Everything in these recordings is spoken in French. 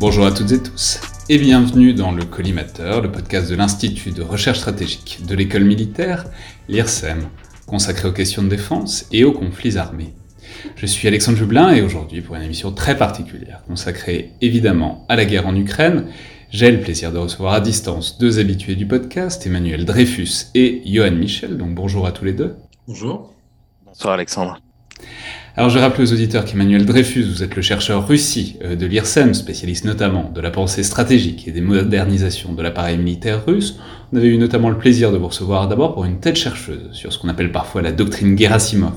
Bonjour à toutes et tous, et bienvenue dans le Collimateur, le podcast de l'Institut de recherche stratégique de l'école militaire, l'IRSEM, consacré aux questions de défense et aux conflits armés. Je suis Alexandre Jublin et aujourd'hui pour une émission très particulière, consacrée évidemment à la guerre en Ukraine, j'ai le plaisir de recevoir à distance deux habitués du podcast, Emmanuel Dreyfus et Johan Michel, donc bonjour à tous les deux. Bonjour. Bonsoir Alexandre. Alors je rappelle aux auditeurs qu'Emmanuel Dreyfus, vous êtes le chercheur Russie euh, de l'IRSEM, spécialiste notamment de la pensée stratégique et des modernisations de l'appareil militaire russe. On avait eu notamment le plaisir de vous recevoir d'abord pour une tête chercheuse sur ce qu'on appelle parfois la doctrine Gerasimov.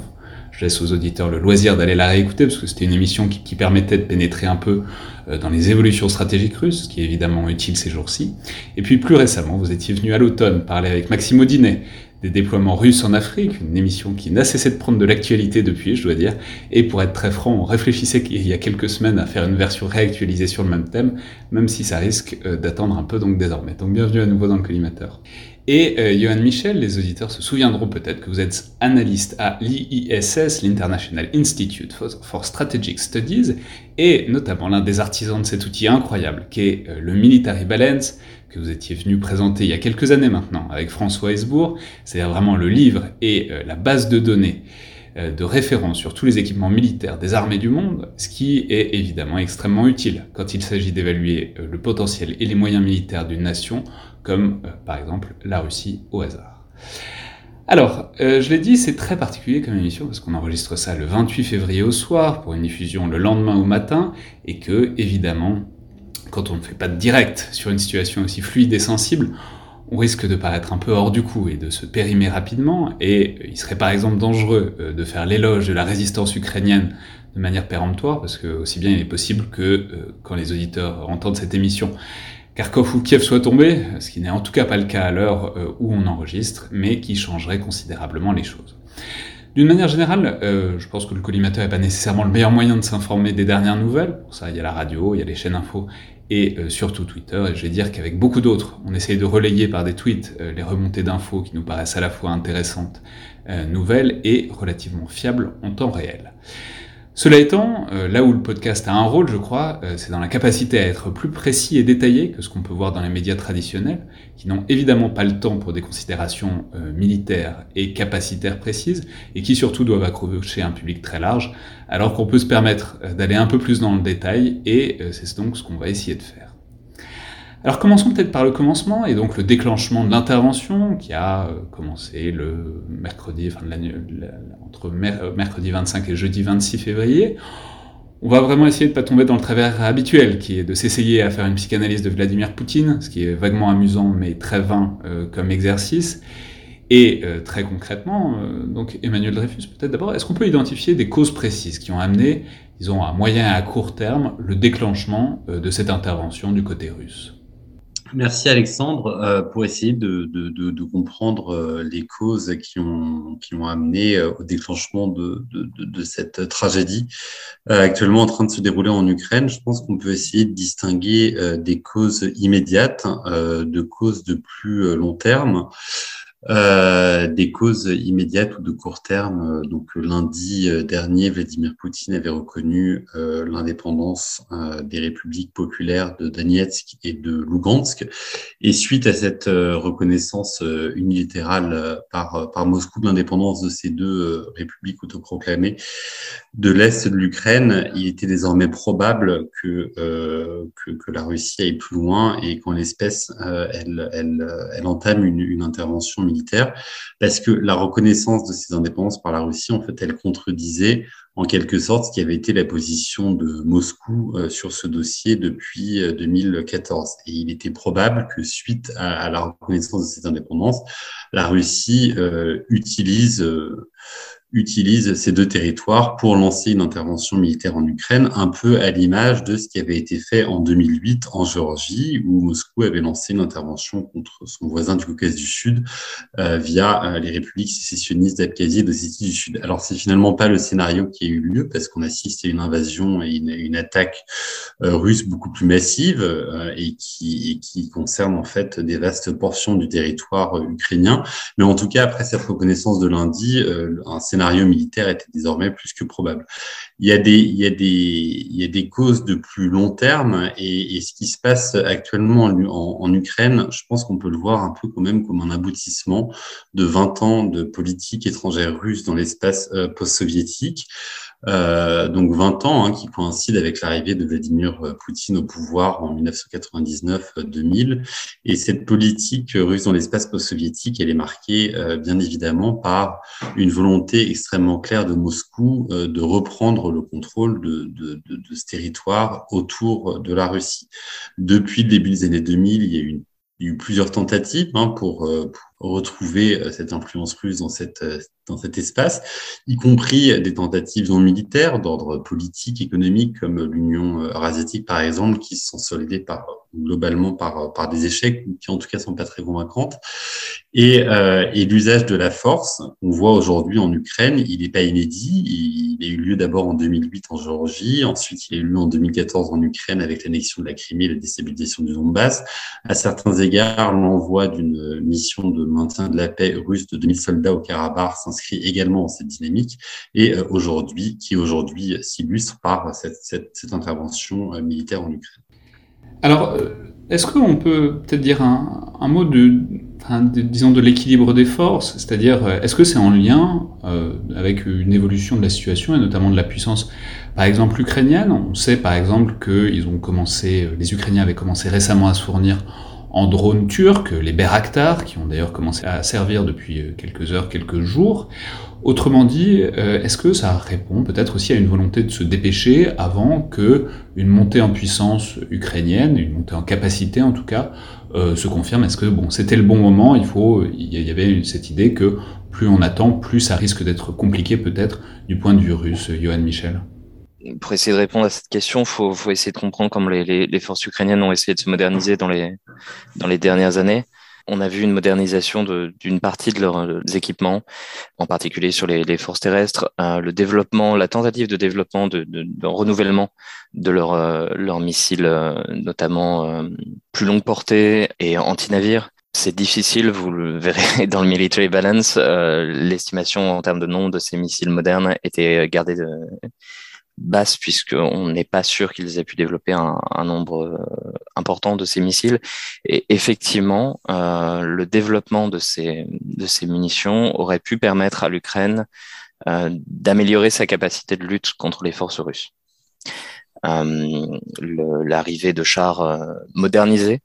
Je laisse aux auditeurs le loisir d'aller la réécouter parce que c'était une émission qui, permettait de pénétrer un peu euh, dans les évolutions stratégiques russes, ce qui est évidemment utile ces jours-ci. Et puis plus récemment, vous étiez venu à l'automne parler avec Maxime Audinet des déploiements russes en Afrique, une émission qui n'a cessé de prendre de l'actualité depuis, je dois dire. Et pour être très franc, on réfléchissait il y a quelques semaines à faire une version réactualisée sur le même thème, même si ça risque euh, d'attendre un peu donc désormais. Donc bienvenue à nouveau dans le collimateur. Et euh, Johan Michel, les auditeurs se souviendront peut-être que vous êtes analyste à l'IISS, l'International Institute for Strategic Studies, et notamment l'un des artisans de cet outil incroyable qu'est euh, le Military Balance, que vous étiez venu présenter il y a quelques années maintenant avec François Hesbourg, c'est-à-dire vraiment le livre et euh, la base de données euh, de référence sur tous les équipements militaires des armées du monde, ce qui est évidemment extrêmement utile quand il s'agit d'évaluer le potentiel et les moyens militaires d'une nation, comme par exemple la Russie au hasard. Alors, je l'ai dit, c'est très particulier comme émission parce qu'on enregistre ça le 28 février au soir pour une diffusion le lendemain au matin et que, évidemment, quand on ne fait pas de direct sur une situation aussi fluide et sensible, on risque de paraître un peu hors du coup et de se périmer rapidement, et il serait par exemple dangereux euh, de faire l'éloge de la résistance ukrainienne de manière péremptoire, parce que aussi bien il est possible que euh, quand les auditeurs entendent cette émission, Kharkov ou Kiev soit tombé, ce qui n'est en tout cas pas le cas à l'heure euh, où on enregistre, mais qui changerait considérablement les choses. D'une manière générale, je pense que le collimateur n'est pas nécessairement le meilleur moyen de s'informer des dernières nouvelles. Pour ça, il y a la radio, il y a les chaînes info et euh, surtout Twitter. Et je vais dire qu'avec beaucoup d'autres, on essaye de relayer par des tweets euh, les remontées d'infos qui nous paraissent à la fois intéressantes, euh, nouvelles et relativement fiables en temps réel. Cela étant, euh, là où le podcast a un rôle, je crois, euh, c'est dans la capacité à être plus précis et détaillé que ce qu'on peut voir dans les médias traditionnels, qui n'ont évidemment pas le temps pour des considérations euh, militaires et capacitaires précises, et qui surtout doivent accrocher un public très large, alors qu'on peut se permettre d'aller un peu plus dans le détail, et c'est donc ce qu'on va essayer de faire. Alors commençons peut-être par le commencement et donc le déclenchement de l'intervention qui a euh, commencé le mercredi, enfin entre euh, mercredi 25 et jeudi 26 février. On va vraiment essayer de ne pas tomber dans le travers habituel qui est de s'essayer à faire une psychanalyse de Vladimir Poutine, ce qui est vaguement amusant mais très vain euh, comme exercice. Et très concrètement, donc Emmanuel Dreyfus, peut-être d'abord, est-ce qu'on peut identifier des causes précises qui ont amené, disons à moyen et à court terme, le déclenchement de cette intervention du côté russe? Merci Alexandre euh, pour essayer de, comprendre euh, les causes qui ont, qui ont amené euh, au déclenchement de, cette tragédie actuellement en train de se dérouler en Ukraine. Je pense qu'on peut essayer de distinguer des causes immédiates de causes de plus long terme. Euh, des causes immédiates ou de court terme. Donc lundi euh, dernier, Vladimir Poutine avait reconnu euh, l'indépendance des républiques populaires de Donetsk et de Lugansk. Et suite à cette reconnaissance unilatérale par, par Moscou de l'indépendance de ces deux républiques autoproclamées de l'Est de l'Ukraine, il était désormais probable que, que, que, la Russie aille plus loin et qu'en l'espèce, elle, elle, elle entame une, une intervention militaire, parce que la reconnaissance de ces indépendances par la Russie, en fait, elle contredisait en quelque sorte ce qui avait été la position de Moscou euh, sur ce dossier depuis 2014. Euh, Et il était probable que suite à, la reconnaissance de ces indépendances, la Russie euh, utilise utilise ces deux territoires pour lancer une intervention militaire en Ukraine, un peu à l'image de ce qui avait été fait en 2008 en Géorgie, où Moscou avait lancé une intervention contre son voisin du Caucase du Sud euh, via euh, les républiques sécessionnistes d'Abkhazie et d'Ossétie du Sud. Alors c'est finalement pas le scénario qui a eu lieu parce qu'on assiste à une invasion et une, attaque euh, russe beaucoup plus massive et qui, et qui concerne en fait des vastes portions du territoire ukrainien. Mais en tout cas, après cette reconnaissance de lundi, un scénario militaire était désormais plus que probable. il y a des, causes de plus long terme et, et ce qui se passe actuellement en, en, Ukraine, je pense qu'on peut le voir un peu quand même comme un aboutissement de 20 ans de politique étrangère russe dans l'espace euh, post-soviétique. Euh, donc 20 ans hein, qui coïncide avec l'arrivée de Vladimir Poutine au pouvoir en 1999-2000. Et cette politique russe dans l'espace post-soviétique, elle est marquée euh, bien évidemment par une volonté extrêmement claire de Moscou euh, de reprendre le contrôle de, de, de, de, ce territoire autour de la Russie. Depuis le début des années 2000, il y a eu il y a eu plusieurs tentatives hein, pour, euh, pour, retrouver cette influence russe dans cette dans cet espace, y compris des tentatives non militaires d'ordre politique, économique, comme l'Union eurasiatique par exemple, qui se sont soldées par, globalement par, par des échecs, qui en tout cas sont pas très convaincantes. Et, euh, l'usage de la force, on voit aujourd'hui en Ukraine, il n'est pas inédit. Il, il, a eu lieu d'abord en 2008 en Géorgie, ensuite il a eu lieu en 2014 en Ukraine avec l'annexion de la Crimée la déstabilisation du Donbass. À certains égards, l'envoi d'une mission de maintien de la paix russe de 2000 soldats au Karabakh s'inscrit également dans cette dynamique et euh, aujourd'hui, qui aujourd'hui s'illustre par cette, intervention euh, militaire en Ukraine. Alors, euh, est-ce qu'on peut peut-être dire un, mot de, disons, de l'équilibre des forces? C'est-à-dire, est-ce que c'est en lien avec une évolution de la situation et notamment de la puissance, par exemple, ukrainienne? On sait, par exemple, qu'ils ont commencé, les Ukrainiens avaient commencé récemment à se fournir en drones turcs, les Beraktar, qui ont d'ailleurs commencé à servir depuis euh, quelques heures, quelques jours. Autrement dit, euh, est-ce que ça répond peut-être aussi à une volonté de se dépêcher avant que une montée en puissance ukrainienne, une montée en capacité en tout cas, euh, se confirme? Est-ce que bon, c'était le bon moment Il faut, il y avait cette idée que plus on attend, plus ça risque d'être compliqué peut-être du point de vue russe. Johan Michel? Pour essayer de répondre à cette question, faut, faut essayer de comprendre comment les, les, les, forces ukrainiennes ont essayé de se moderniser dans les, dans les dernières années. On a vu une modernisation d'une partie de leurs équipements, en particulier sur les, les forces terrestres, euh, le développement, la tentative de développement, de, de, de renouvellement de leurs euh, leurs missiles, euh, notamment euh, plus longue portée et anti-navires. C'est difficile, vous le verrez dans le military balance. Euh, l'estimation en termes de nombre de ces missiles modernes était gardée de, basse puisqu'on n'est pas sûr qu'ils aient pu développer un, un, nombre euh, important de ces missiles. Et effectivement, euh, le développement de ces, de ces munitions aurait pu permettre à l'Ukraine euh, d'améliorer sa capacité de lutte contre les forces russes. Euh, L'arrivée de chars euh, modernisés,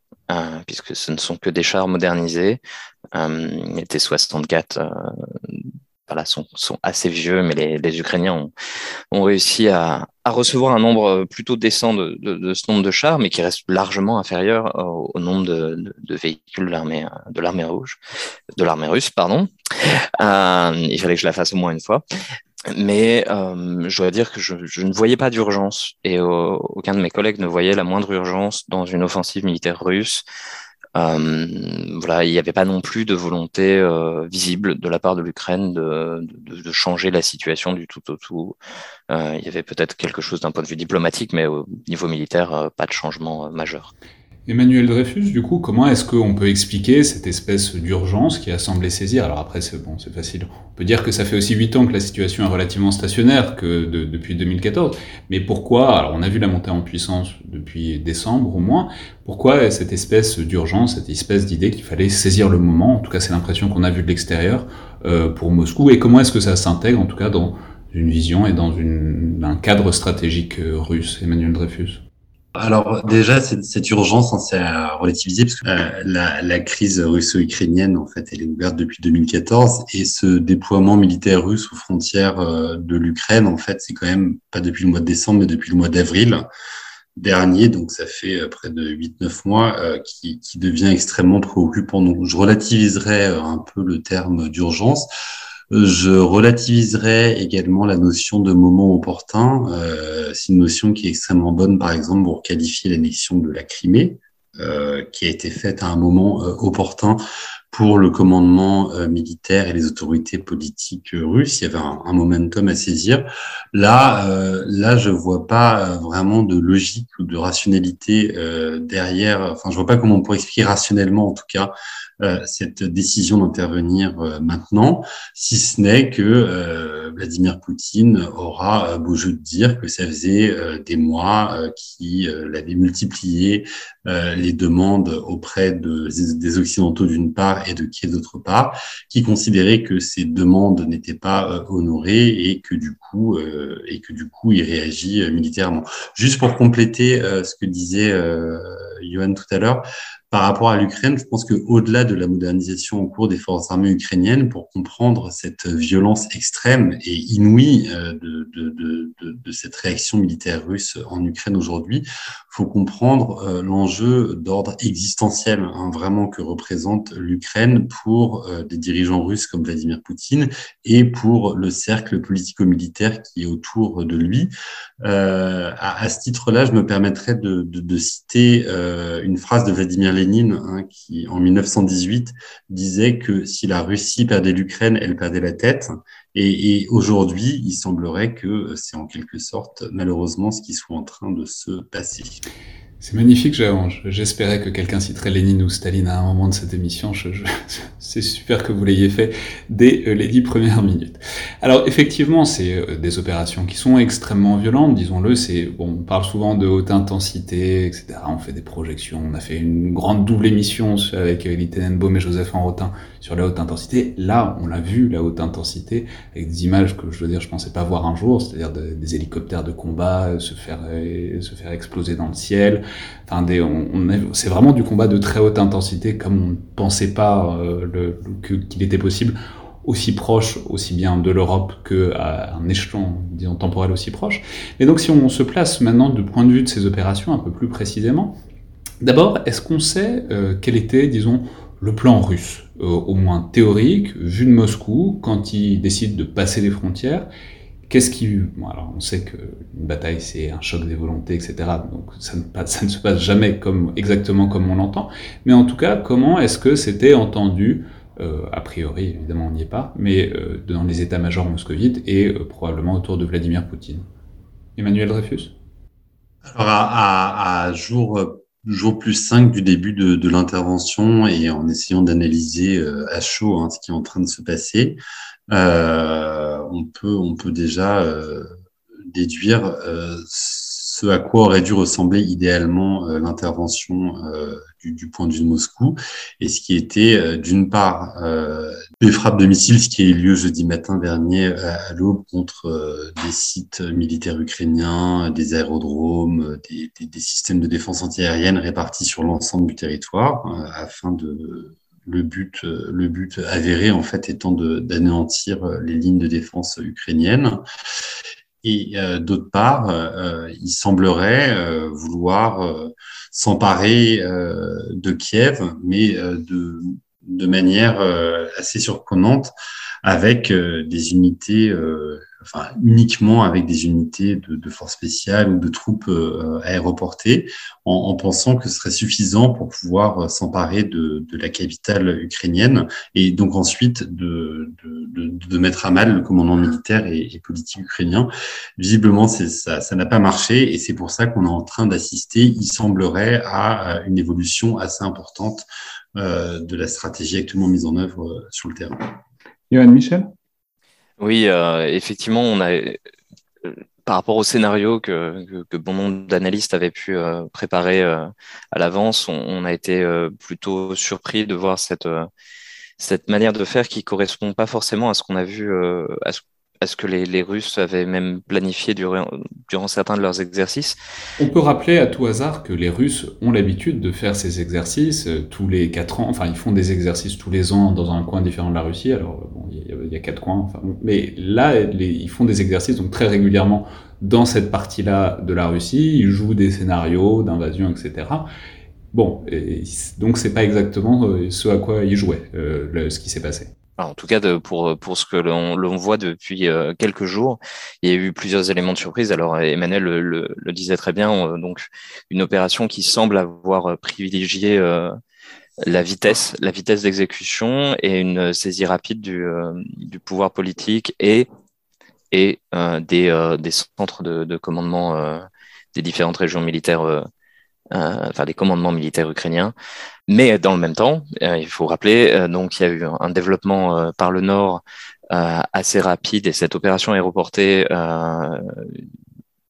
puisque ce ne sont que des chars modernisés, euh, T-64 voilà, sont, sont assez vieux, mais les, les Ukrainiens ont, ont réussi à, à, recevoir un nombre plutôt décent de, de, de, ce nombre de chars, mais qui reste largement inférieur au, au nombre de, de, véhicules de l'armée de l'armée rouge, de l'armée russe, pardon. Euh, il fallait que je la fasse au moins une fois. Mais euh, je dois dire que je, je ne voyais pas d'urgence et euh, aucun de mes collègues ne voyait la moindre urgence dans une offensive militaire russe. Euh, voilà, il n'y avait pas non plus de volonté euh, visible de la part de l'Ukraine de, de, de, changer la situation du tout au tout. Euh, il y avait peut-être quelque chose d'un point de vue diplomatique, mais au niveau militaire, pas de changement majeur. Emmanuel Dreyfus, du coup, comment est-ce qu'on peut expliquer cette espèce d'urgence qui a semblé saisir? Alors après, c'est bon, c'est facile. On peut dire que ça fait aussi huit ans que la situation est relativement stationnaire que de, depuis 2014. Mais pourquoi? Alors on a vu la montée en puissance depuis décembre au moins. Pourquoi cette espèce d'urgence, cette espèce d'idée qu'il fallait saisir le moment? En tout cas, c'est l'impression qu'on a vue de l'extérieur euh, pour Moscou. Et comment est-ce que ça s'intègre, en tout cas, dans une vision et dans une, un cadre stratégique euh, russe, Emmanuel Dreyfus alors déjà, cette, cette urgence, hein, c'est à relativiser parce que euh, la, la, crise russo-ukrainienne, en fait, elle est ouverte depuis 2014 et ce déploiement militaire russe aux frontières euh, de l'Ukraine, en fait, c'est quand même pas depuis le mois de décembre, mais depuis le mois d'avril dernier, donc ça fait euh, près de 8-9 mois, euh, qui, qui, devient extrêmement préoccupant. Donc je relativiserai un peu le terme d'urgence. Je relativiserai également la notion de moment opportun. Euh, c'est une notion qui est extrêmement bonne, par exemple, pour qualifier l'annexion de la Crimée, euh, qui a été faite à un moment euh, opportun pour le commandement euh, militaire et les autorités politiques russes. Il y avait un, un momentum à saisir. Là, euh, là, je vois pas vraiment de logique ou de rationalité derrière. Enfin, je vois pas comment on pourrait expliquer rationnellement, en tout cas, euh, cette décision d'intervenir euh, maintenant, si ce n'est que euh, Vladimir Poutine aura beau jeu de dire que ça faisait des mois qu'il avait multiplié les demandes auprès de, des Occidentaux d'une part et de Kiev d'autre part, qui considérait que ces demandes n'étaient pas honorées et que du coup et que du coup il réagit militairement. Juste pour compléter ce que disait Johan tout à l'heure, par rapport à l'Ukraine, je pense qu'au-delà de la modernisation en cours des forces armées ukrainiennes, pour comprendre cette violence extrême et inouïe euh, de, cette réaction militaire russe en Ukraine aujourd'hui, faut comprendre euh, l'enjeu d'ordre existentiel, hein, vraiment que représente l'Ukraine pour euh, des dirigeants russes comme Vladimir Poutine et pour le cercle politico-militaire qui est autour de lui. Euh, à, ce titre-là, je me permettrais de, citer euh, une phrase de Vladimir Lénine hein, qui, en 1918, disait que si la Russie perdait l'Ukraine, elle perdait la tête. Et, et aujourd'hui, il semblerait que c'est en quelque sorte, malheureusement, ce qui soit en train de se passer. C'est magnifique, J'espérais que quelqu'un citerait Lénine ou Staline à un moment de cette émission. C'est super que vous l'ayez fait dès euh, les dix premières minutes. Alors effectivement, c'est euh, des opérations qui sont extrêmement violentes, disons-le. C'est bon, on parle souvent de haute intensité, etc. On fait des projections. On a fait une grande double émission avec Elie Tenenbaum et Joseph Enrotin sur la haute intensité. Là, on l'a vu, la haute intensité, avec des images que je veux dire, je pensais pas voir un jour, c'est-à-dire des hélicoptères de combat euh, se faire se faire exploser dans le ciel, C'est vraiment du combat de très haute intensité, comme on ne pensait pas euh, qu'il était possible, aussi proche, aussi bien de l'Europe qu'à un échelon, temporel aussi proche. Et donc, si on se place maintenant du point de vue de ces opérations un peu plus précisément, d'abord, est-ce qu'on sait euh, quel était, disons, le plan russe, euh, au moins théorique, vu de Moscou, quand il décide de passer les frontières Qu'est-ce qui... Bon, alors on sait qu'une bataille, c'est un choc des volontés, etc. Donc ça ne, se passe jamais comme, exactement comme on l'entend. Mais en tout cas, comment est-ce que c'était entendu? Euh, a priori, évidemment, on n'y est pas, mais euh, dans les états-majors moscovites et euh, probablement autour de Vladimir Poutine. Emmanuel Dreyfus? Alors, à, à, à jour, jour plus 5 du début de, de l'intervention et en essayant d'analyser euh, à chaud hein, ce qui est en train de se passer, on, peut, on peut déjà euh, déduire euh, ce à quoi aurait dû ressembler idéalement l'intervention du, point de vue de Moscou, et ce qui était d'une part des frappes de missiles, ce qui a eu lieu jeudi matin dernier à, l'aube contre des sites militaires ukrainiens, des aérodromes, des, des systèmes de défense antiaérienne répartis sur l'ensemble du territoire, afin de le but, euh, le but avéré en fait étant d'anéantir euh, les lignes de défense ukrainiennes. Et euh, d'autre part, euh, il semblerait euh, vouloir s'emparer de Kiev, mais de, de manière assez surprenante, avec des unités enfin uniquement avec des unités de, de forces spéciales ou de troupes euh, aéroportées, en, en, pensant que ce serait suffisant pour pouvoir euh, s'emparer de, de, la capitale ukrainienne et donc ensuite de, de mettre à mal le commandement militaire et, et politique ukrainien. Visiblement, ça, ça n'a pas marché et c'est pour ça qu'on est en train d'assister, il semblerait, à une évolution assez importante euh, de la stratégie actuellement mise en œuvre euh, sur le terrain. Johan Michel? Oui, euh, effectivement, on a, euh, par rapport au scénario que, bon nombre d'analystes avaient pu euh, préparer à l'avance, on, a été plutôt surpris de voir cette, cette manière de faire qui correspond pas forcément à ce qu'on a vu, à ce, est-ce que les, Russes avaient même planifié durant, certains de leurs exercices? On peut rappeler à tout hasard que les Russes ont l'habitude de faire ces exercices euh, tous les quatre ans. Enfin, ils font des exercices tous les ans dans un coin différent de la Russie. Alors, bon, il, y a, il y a quatre coins. Enfin, mais là, ils font des exercices donc très régulièrement dans cette partie-là de la Russie. Ils jouent des scénarios d'invasion, etc. Bon, et donc c'est pas exactement euh, ce à quoi ils jouaient, euh, ce qui s'est passé en tout cas, pour, pour ce que l'on voit depuis euh, quelques jours, il y a eu plusieurs éléments de surprise. Alors, Emmanuel le, le, le disait très bien, euh, donc une opération qui semble avoir euh, privilégié la vitesse, la vitesse d'exécution et une saisie rapide du, du pouvoir politique et, et des, des centres de, de commandement des différentes régions militaires euh, enfin des commandements militaires ukrainiens. Mais dans le même temps, euh, il faut rappeler, euh, donc il y a eu un développement par le nord assez rapide et cette opération aéroportée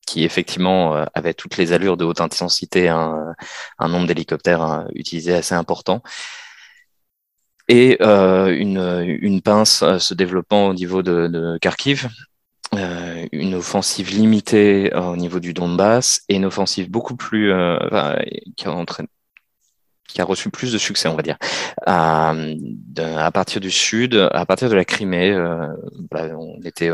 qui effectivement avait toutes les allures de haute intensité, un, un nombre d'hélicoptères utilisés assez important et euh, une, une, pince se développant au niveau de, de Kharkiv, euh, une offensive limitée euh, au niveau du Donbass et une offensive beaucoup plus euh, qui, a qui a reçu plus de succès, on va dire, à, à partir du sud, à partir de la Crimée. on était,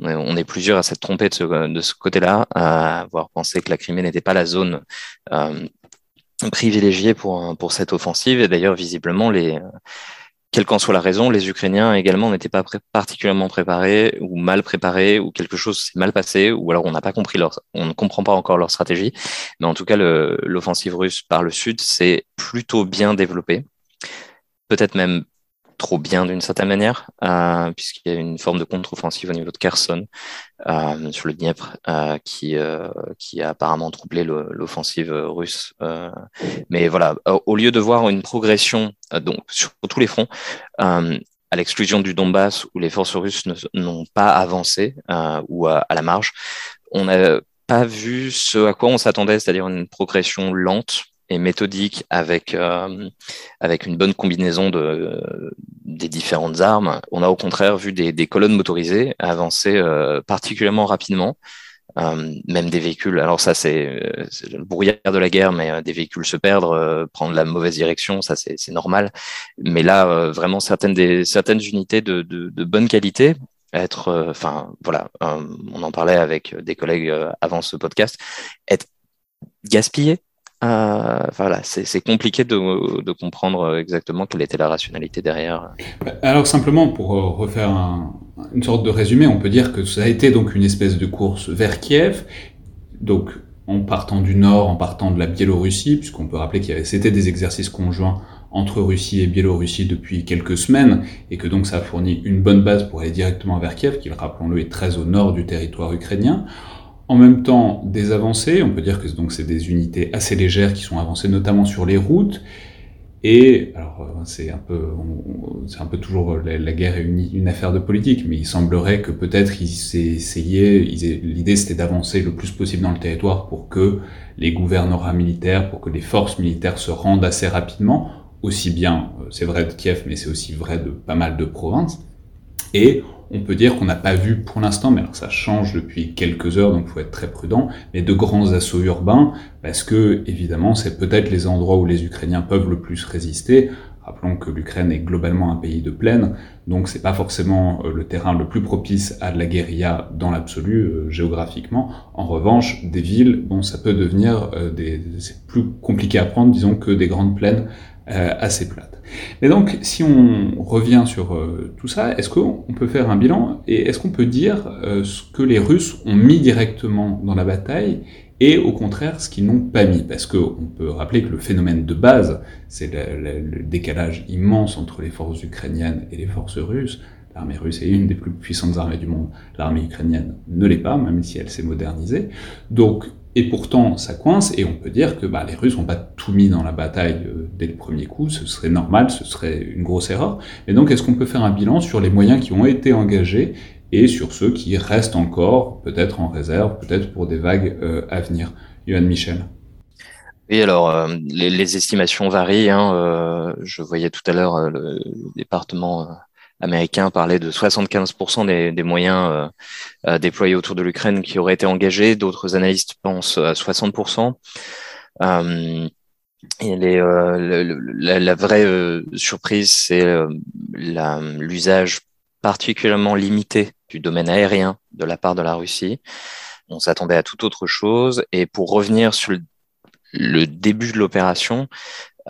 on est plusieurs à s'être trompés de ce, de ce côté-là, à avoir pensé que la Crimée n'était pas la zone privilégié pour, pour cette offensive. Et d'ailleurs, visiblement, les, quelle qu'en soit la raison, les Ukrainiens également n'étaient pas particulièrement préparés ou mal préparés ou quelque chose s'est mal passé ou alors on n'a pas compris leur, on ne comprend pas encore leur stratégie. Mais en tout cas, l'offensive russe par le sud s'est plutôt bien développée, peut-être même trop bien d'une certaine manière, euh, puisqu'il y a une forme de contre-offensive au niveau de Kherson euh, sur le Dniepr euh, qui, euh, qui a apparemment troublé l'offensive russe. Euh. mais voilà, au lieu de voir une progression donc sur tous les fronts, à l'exclusion du Donbass où les forces russes n'ont pas avancé ou à, la marge, on n'a pas vu ce à quoi on s'attendait, c'est-à-dire une progression lente et méthodique avec, euh, avec une bonne combinaison de, des différentes armes. On a au contraire vu des, des colonnes motorisées avancer euh, particulièrement rapidement, euh, même des véhicules. Alors ça, c'est le brouillard de la guerre, mais des véhicules se perdre, prendre la mauvaise direction, ça c'est normal. Mais là, vraiment certaines, des, certaines unités de, de, de bonne qualité être, enfin voilà, on en parlait avec des collègues avant ce podcast, être gaspillées euh, voilà, c'est compliqué de, comprendre exactement quelle était la rationalité derrière. Alors simplement, pour refaire une sorte de résumé, on peut dire que ça a été donc une espèce de course vers Kiev, donc en partant du nord, en partant de la Biélorussie, puisqu'on peut rappeler qu'il c'était des exercices conjoints entre Russie et Biélorussie depuis quelques semaines, et que donc ça a fourni une bonne base pour aller directement vers Kiev, qui, rappelons-le, est très au nord du territoire ukrainien en même temps des avancées. On peut dire que donc c'est des unités assez légères qui sont avancées notamment sur les routes. Et alors euh, c'est un peu, c'est un peu toujours la, guerre est une, affaire de politique, mais il semblerait que peut-être ils essayaient, l'idée c'était d'avancer le plus possible dans le territoire pour que les gouvernements militaires, pour que les forces militaires se rendent assez rapidement, aussi bien, euh, c'est vrai de Kiev, mais c'est aussi vrai de pas mal de provinces. Et on peut dire qu'on n'a pas vu pour l'instant, mais alors ça change depuis quelques heures, donc il faut être très prudent, mais de grands assauts urbains, parce que évidemment c'est peut-être les endroits où les Ukrainiens peuvent le plus résister. Rappelons que l'Ukraine est globalement un pays de plaine, donc c'est pas forcément euh, le terrain le plus propice à de la guérilla dans l'absolu euh, géographiquement. En revanche, des villes, bon, ça peut devenir euh, des, c'est plus compliqué à prendre, disons, que des grandes plaines assez plates. Mais donc, si on revient sur euh, tout ça, est-ce qu'on peut faire un bilan et est-ce qu'on peut dire euh, ce que les Russes ont mis directement dans la bataille et au contraire ce qu'ils n'ont pas mis? Parce qu'on peut rappeler que le phénomène de base, c'est le, décalage immense entre les forces ukrainiennes et les forces russes. L'armée russe est une des plus puissantes armées du monde. L'armée ukrainienne ne l'est pas, même si elle s'est modernisée. Donc, et pourtant, ça coince, et on peut dire que bah, les Russes n'ont pas tout mis dans la bataille euh, dès le premier coup, ce serait normal, ce serait une grosse erreur. Et donc, est-ce qu'on peut faire un bilan sur les moyens qui ont été engagés et sur ceux qui restent encore, peut-être en réserve, peut-être pour des vagues euh, à venir? Johan Michel oui, alors euh, les, estimations varient. Hein, je voyais tout à l'heure le département américain parlait de 75% des, moyens euh, euh, déployés autour de l'Ukraine qui auraient été engagés. D'autres analystes pensent à 60%. Euh, la, vraie surprise, c'est l'usage particulièrement limité du domaine aérien de la part de la Russie. On s'attendait à toute autre chose. Et pour revenir sur le début de l'opération,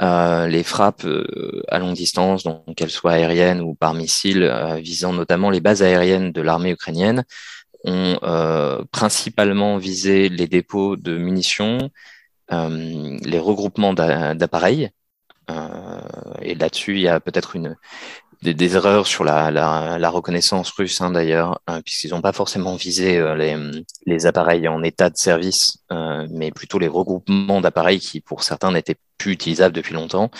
euh, les frappes euh, à longue distance, donc qu'elles soient aériennes ou par missile, euh, visant notamment les bases aériennes de l'armée ukrainienne, ont principalement visé les dépôts de munitions, les regroupements d'appareils. et là-dessus, il y a peut-être une, des, erreurs sur la, la, reconnaissance russe hein, d'ailleurs, hein, puisqu'ils n'ont pas forcément visé euh, les, les, appareils en état de service, euh, mais plutôt les regroupements d'appareils qui pour certains n'étaient plus utilisables depuis longtemps.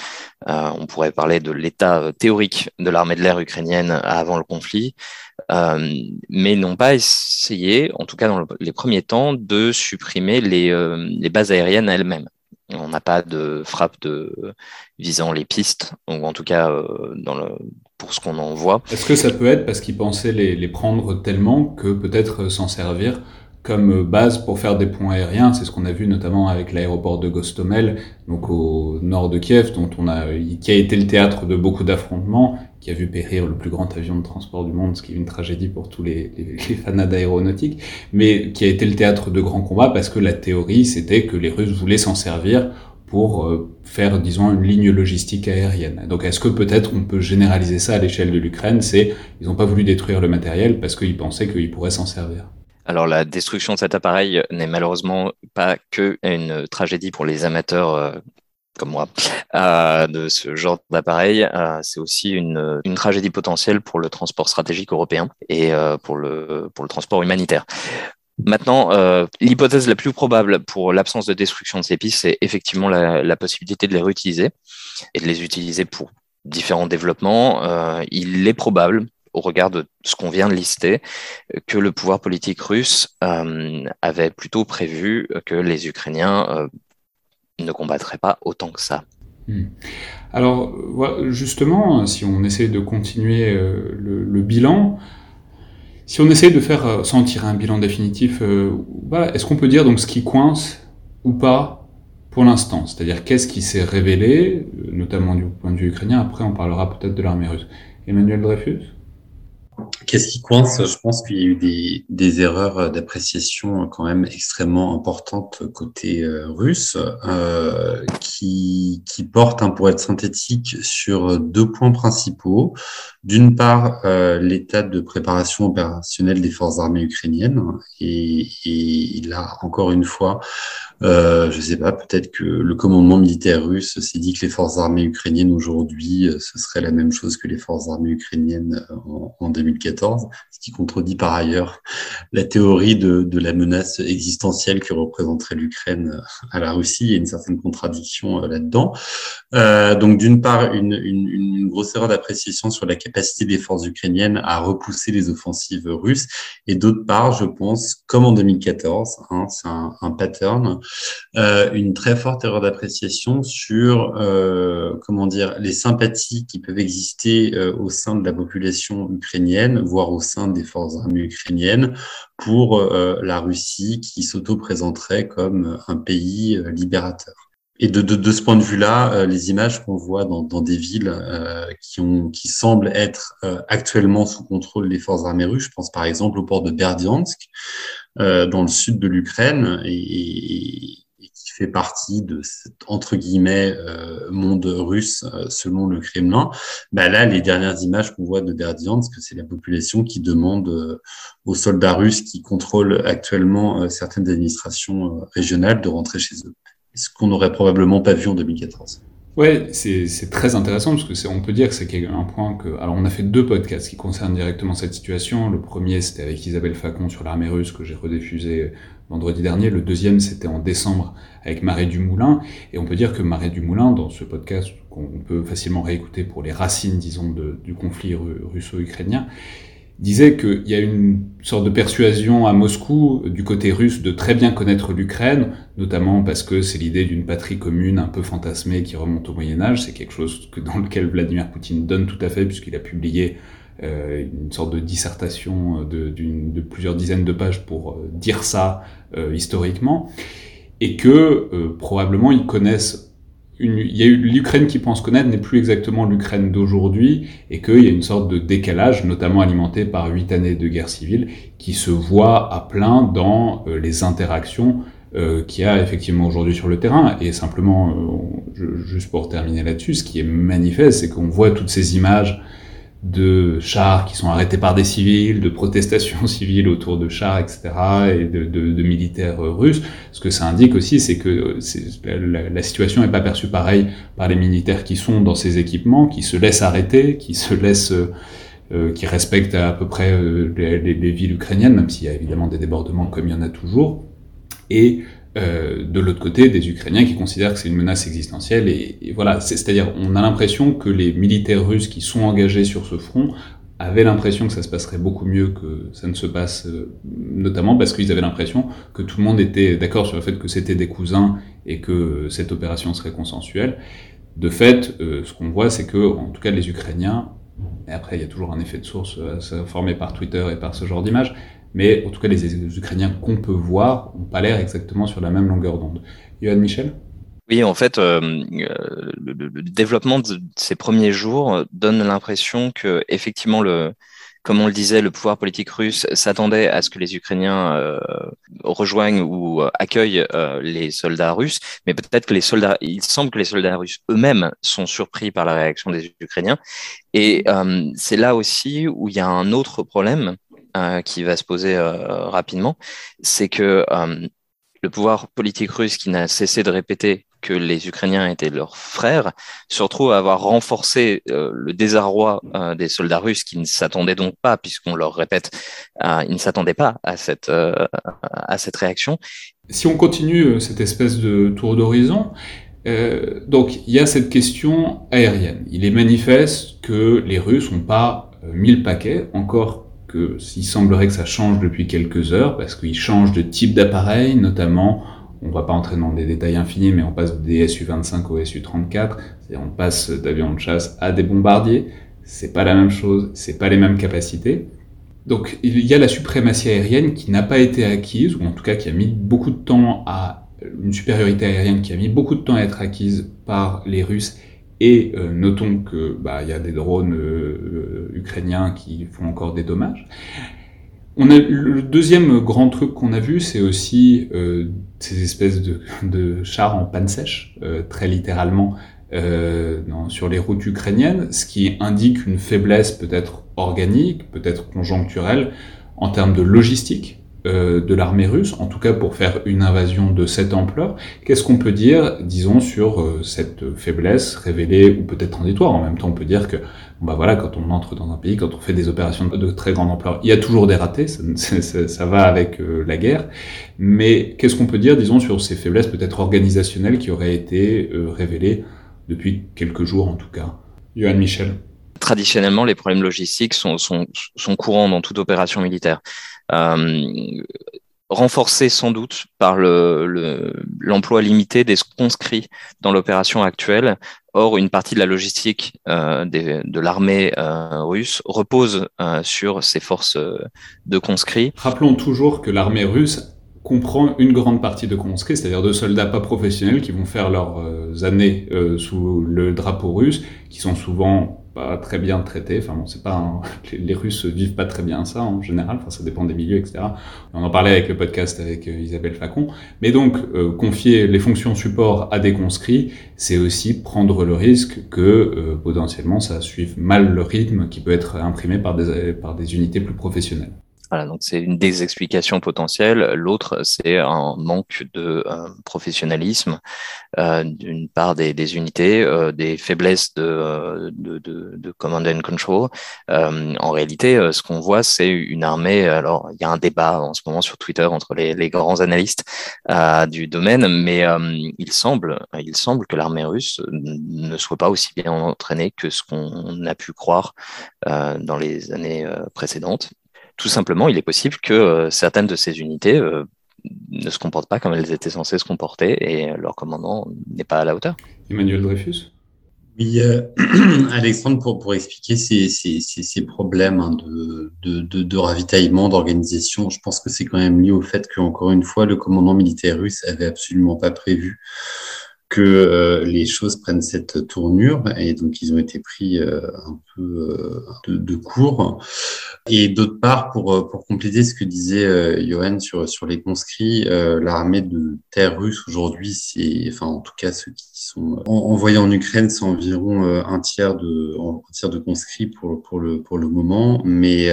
Euh, on pourrait parler de l'état théorique de l'armée de l'air ukrainienne avant le conflit, mais n'ont pas essayé, en tout cas dans les premiers temps, de supprimer les, les bases aériennes elles-mêmes. On n'a pas de frappe de, visant les pistes, ou en tout cas le, pour ce qu'on en voit. Est-ce que ça peut être parce qu'ils pensaient les, prendre tellement que peut-être s'en servir comme base pour faire des points aériens? C'est ce qu'on a vu notamment avec l'aéroport de Gostomel, donc au nord de Kiev, dont on a, qui a été le théâtre de beaucoup d'affrontements, qui a vu périr le plus grand avion de transport du monde, ce qui est une tragédie pour tous les, les, fans d'aéronautique, mais qui a été le théâtre de grands combats parce que la théorie c'était que les Russes voulaient s'en servir pour euh, faire, disons, une ligne logistique aérienne. Donc est-ce que peut-être on peut généraliser ça à l'échelle de l'Ukraine? C'est ils n'ont pas voulu détruire le matériel parce qu'ils pensaient qu'ils pourraient s'en servir. Alors la destruction de cet appareil n'est malheureusement pas que une tragédie pour les amateurs euh, comme moi euh, de ce genre d'appareil. c'est aussi une, une, tragédie potentielle pour le transport stratégique européen et pour le pour le transport humanitaire. Maintenant, euh, l'hypothèse la plus probable pour l'absence de destruction de ces pistes, c'est effectivement la, possibilité de les réutiliser et de les utiliser pour différents développements. Euh, il est probable, au regard de ce qu'on vient de lister, que le pouvoir politique russe euh, avait plutôt prévu que les Ukrainiens ne combattraient pas autant que ça. Hmm. Alors, justement, si on essaie de continuer le bilan, si on essaie de faire, euh, sans tirer un bilan définitif, euh, est-ce qu'on peut dire donc ce qui coince ou pas pour l'instant? C'est-à-dire qu'est-ce qui s'est révélé, euh, notamment du point de vue ukrainien, après on parlera peut-être de l'armée russe. Emmanuel Dreyfus? Qu'est-ce qui coince? Je pense qu'il y a eu des, des erreurs d'appréciation quand même extrêmement importantes côté euh, russe, euh, qui, qui portent, hein, pour être synthétique, sur deux points principaux. D'une part, euh, l'état de préparation opérationnelle des forces armées ukrainiennes, et, et là, encore une fois, euh, je sais pas, peut-être que le commandement militaire russe s'est dit que les forces armées ukrainiennes aujourd'hui, euh, ce serait la même chose que les forces armées ukrainiennes euh, en, en 2014, ce qui contredit par ailleurs la théorie de, de la menace existentielle que représenterait l'Ukraine à la Russie. Il y a une certaine contradiction là-dedans. Euh, donc d'une part, une, une, une, grosse erreur d'appréciation sur la capacité des forces ukrainiennes à repousser les offensives russes, et d'autre part, je pense, comme en 2014, hein, c'est un, un pattern, euh, une très forte erreur d'appréciation sur euh, comment dire les sympathies qui peuvent exister euh, au sein de la population ukrainienne, voire au sein des forces armées ukrainiennes, pour la Russie qui s'auto-présenterait comme un pays libérateur. Et de, de, de, ce point de vue-là, les images qu'on voit dans, dans, des villes qui, ont, qui semblent être actuellement sous contrôle des forces armées russes, je pense par exemple au port de Berdiansk, euh, dans le sud de l'Ukraine et, et, qui fait partie de cet entre guillemets euh, monde russe euh, selon le Kremlin. Bah là, les dernières images qu'on voit de Berdiansk, c'est la population qui demande aux soldats russes qui contrôlent actuellement certaines administrations régionales de rentrer chez eux. Ce qu'on n'aurait probablement pas vu en 2014. Ouais, c'est très intéressant parce que on peut dire que c'est un point que alors on a fait deux podcasts qui concernent directement cette situation. Le premier c'était avec Isabelle Facon sur l'armée russe que j'ai rediffusé vendredi dernier. Le deuxième c'était en décembre avec Marie Dumoulin et on peut dire que Marie Dumoulin dans ce podcast qu'on peut facilement réécouter pour les racines disons du conflit russo-ukrainien disait qu'il y a une sorte de persuasion à Moscou du côté russe de très bien connaître l'Ukraine, notamment parce que c'est l'idée d'une patrie commune un peu fantasmée qui remonte au Moyen Âge. C'est quelque chose que, dans lequel Vladimir Poutine donne tout à fait puisqu'il a publié euh, une sorte de dissertation de, de, plusieurs dizaines de pages pour euh, dire ça euh, historiquement, et que euh, probablement ils connaissent il y a eu l'Ukraine qui pense connaître n'est plus exactement l'Ukraine d'aujourd'hui et qu'il y a une sorte de décalage, notamment alimenté par huit années de guerre civile, qui se voit à plein dans euh, les interactions euh, qu'il y a effectivement aujourd'hui sur le terrain. Et simplement, euh, juste pour terminer là-dessus, ce qui est manifeste, c'est qu'on voit toutes ces images de chars qui sont arrêtés par des civils, de protestations civiles autour de chars, etc., et de, militaires russes. Ce que ça indique aussi, c'est que la, la, situation n'est pas perçue pareil par les militaires qui sont dans ces équipements, qui se laissent arrêter, qui se laissent, euh, qui respectent à peu près euh, les, les, les, villes ukrainiennes, même s'il y a évidemment des débordements comme il y en a toujours. Et euh, de l'autre côté, des Ukrainiens qui considèrent que c'est une menace existentielle. Et, voilà, c'est-à-dire, on a l'impression que les militaires russes qui sont engagés sur ce front avaient l'impression que ça se passerait beaucoup mieux que ça ne se passe, euh, notamment parce qu'ils avaient l'impression que tout le monde était d'accord sur le fait que c'était des cousins et que cette opération serait consensuelle. De fait, euh, ce qu'on voit, c'est que, en tout cas, les Ukrainiens, et après, il y a toujours un effet de source euh, formé par Twitter et par ce genre d'image, mais en tout cas, les Ukrainiens qu'on peut voir n'ont pas l'air exactement sur la même longueur d'onde. Johan Michel? Oui, en fait, euh, le, le, développement de ces premiers jours donne l'impression que, effectivement, le, comme on le disait, le pouvoir politique russe s'attendait à ce que les Ukrainiens euh, rejoignent ou euh, accueillent euh, les soldats russes, mais peut-être que les soldats, il semble que les soldats russes eux-mêmes sont surpris par la réaction des Ukrainiens. Et euh, c'est là aussi où il y a un autre problème euh, qui va se poser euh, rapidement, c'est que euh, le pouvoir politique russe qui n'a cessé de répéter que les Ukrainiens étaient leurs frères se retrouve à avoir renforcé euh, le désarroi euh, des soldats russes qui ne s'attendaient donc pas, puisqu'on leur répète, euh, ils ne s'attendaient pas à cette, à cette réaction. Si on continue cette espèce de tour d'horizon, donc il y a cette question aérienne. Il est manifeste que les Russes n'ont pas mis le paquet, encore s'il semblerait que ça change depuis quelques heures, parce qu'ils changent de type d'appareil, notamment, on va pas entrer dans des détails infinis, mais on passe des Su-25 au Su-34, on passe d'avions de chasse à des bombardiers, c'est pas la même chose, c'est pas les mêmes capacités. Donc il y a la suprématie aérienne qui n'a pas été acquise, ou en tout cas qui a mis beaucoup de temps à une supériorité aérienne qui a mis beaucoup de temps à être acquise par les Russes et euh, notons que bah, y a des drones euh, ukrainiens qui font encore des dommages. On a le deuxième grand truc qu'on a vu, c'est aussi euh, ces espèces de, chars en panne sèche, très littéralement, sur les routes ukrainiennes, ce qui indique une faiblesse peut-être organique, peut-être conjoncturelle, en termes de logistique euh, de l'armée russe, en tout cas pour faire une invasion de cette ampleur. Qu'est-ce qu'on peut dire, disons, sur euh, cette faiblesse révélée ou peut-être transitoire En même temps, on peut dire que, bah voilà, quand on entre dans un pays, quand on fait des opérations de très grande ampleur, il y a toujours des ratés, ça, ça, ça va avec euh, la guerre. Mais qu'est-ce qu'on peut dire, disons, sur ces faiblesses peut-être organisationnelles qui auraient été euh, révélées depuis quelques jours en tout cas? Johan Michel traditionnellement, les problèmes logistiques sont, sont, sont courants dans toute opération militaire. Euh, renforcé sans doute par l'emploi le, limité des conscrits dans l'opération actuelle. Or, une partie de la logistique euh, de l'armée euh, russe repose sur ces forces de conscrits. Rappelons toujours que l'armée russe comprend une grande partie de conscrits, c'est-à-dire de soldats pas professionnels qui vont faire leurs années sous le drapeau russe, qui sont souvent pas très bien traité. Enfin bon, c'est pas un... les, Russes vivent pas très bien ça en général. Enfin, ça dépend des milieux, etc. On en parlait avec le podcast avec euh, Isabelle Facon. Mais donc euh, confier les fonctions support à des conscrits, c'est aussi prendre le risque que euh, potentiellement ça suive mal le rythme qui peut être imprimé par des par des unités plus professionnelles. Voilà, donc c'est une des explications potentielles. L'autre, c'est un manque de euh, professionnalisme euh, d'une part des, des unités, euh, des faiblesses de, euh, de, de, de, command and control. Euh, en réalité, euh, ce qu'on voit, c'est une armée. Alors, il y a un débat en ce moment sur Twitter entre les, les grands analystes du domaine, mais il semble, il semble que l'armée russe ne soit pas aussi bien entraînée que ce qu'on a pu croire dans les années précédentes tout simplement, il est possible que euh, certaines de ces unités euh, ne se comportent pas comme elles étaient censées se comporter et leur commandant n'est pas à la hauteur. Emmanuel Dreyfus? Oui, euh, Alexandre, pour, pour expliquer ces, ces, ces problèmes hein, de, de, de, de, ravitaillement, d'organisation, je pense que c'est quand même lié au fait qu'encore une fois, le commandant militaire russe avait absolument pas prévu que euh, les choses prennent cette tournure et donc ils ont été pris euh, un peu euh, de, de, court. Et d'autre part, pour, pour compléter ce que disait Johan sur, sur les conscrits, l'armée de terre russe aujourd'hui, c'est, enfin en tout cas ceux qui sont envoyés en Ukraine, c'est environ un tiers de un tiers de conscrits pour, pour, le, pour le moment. Mais,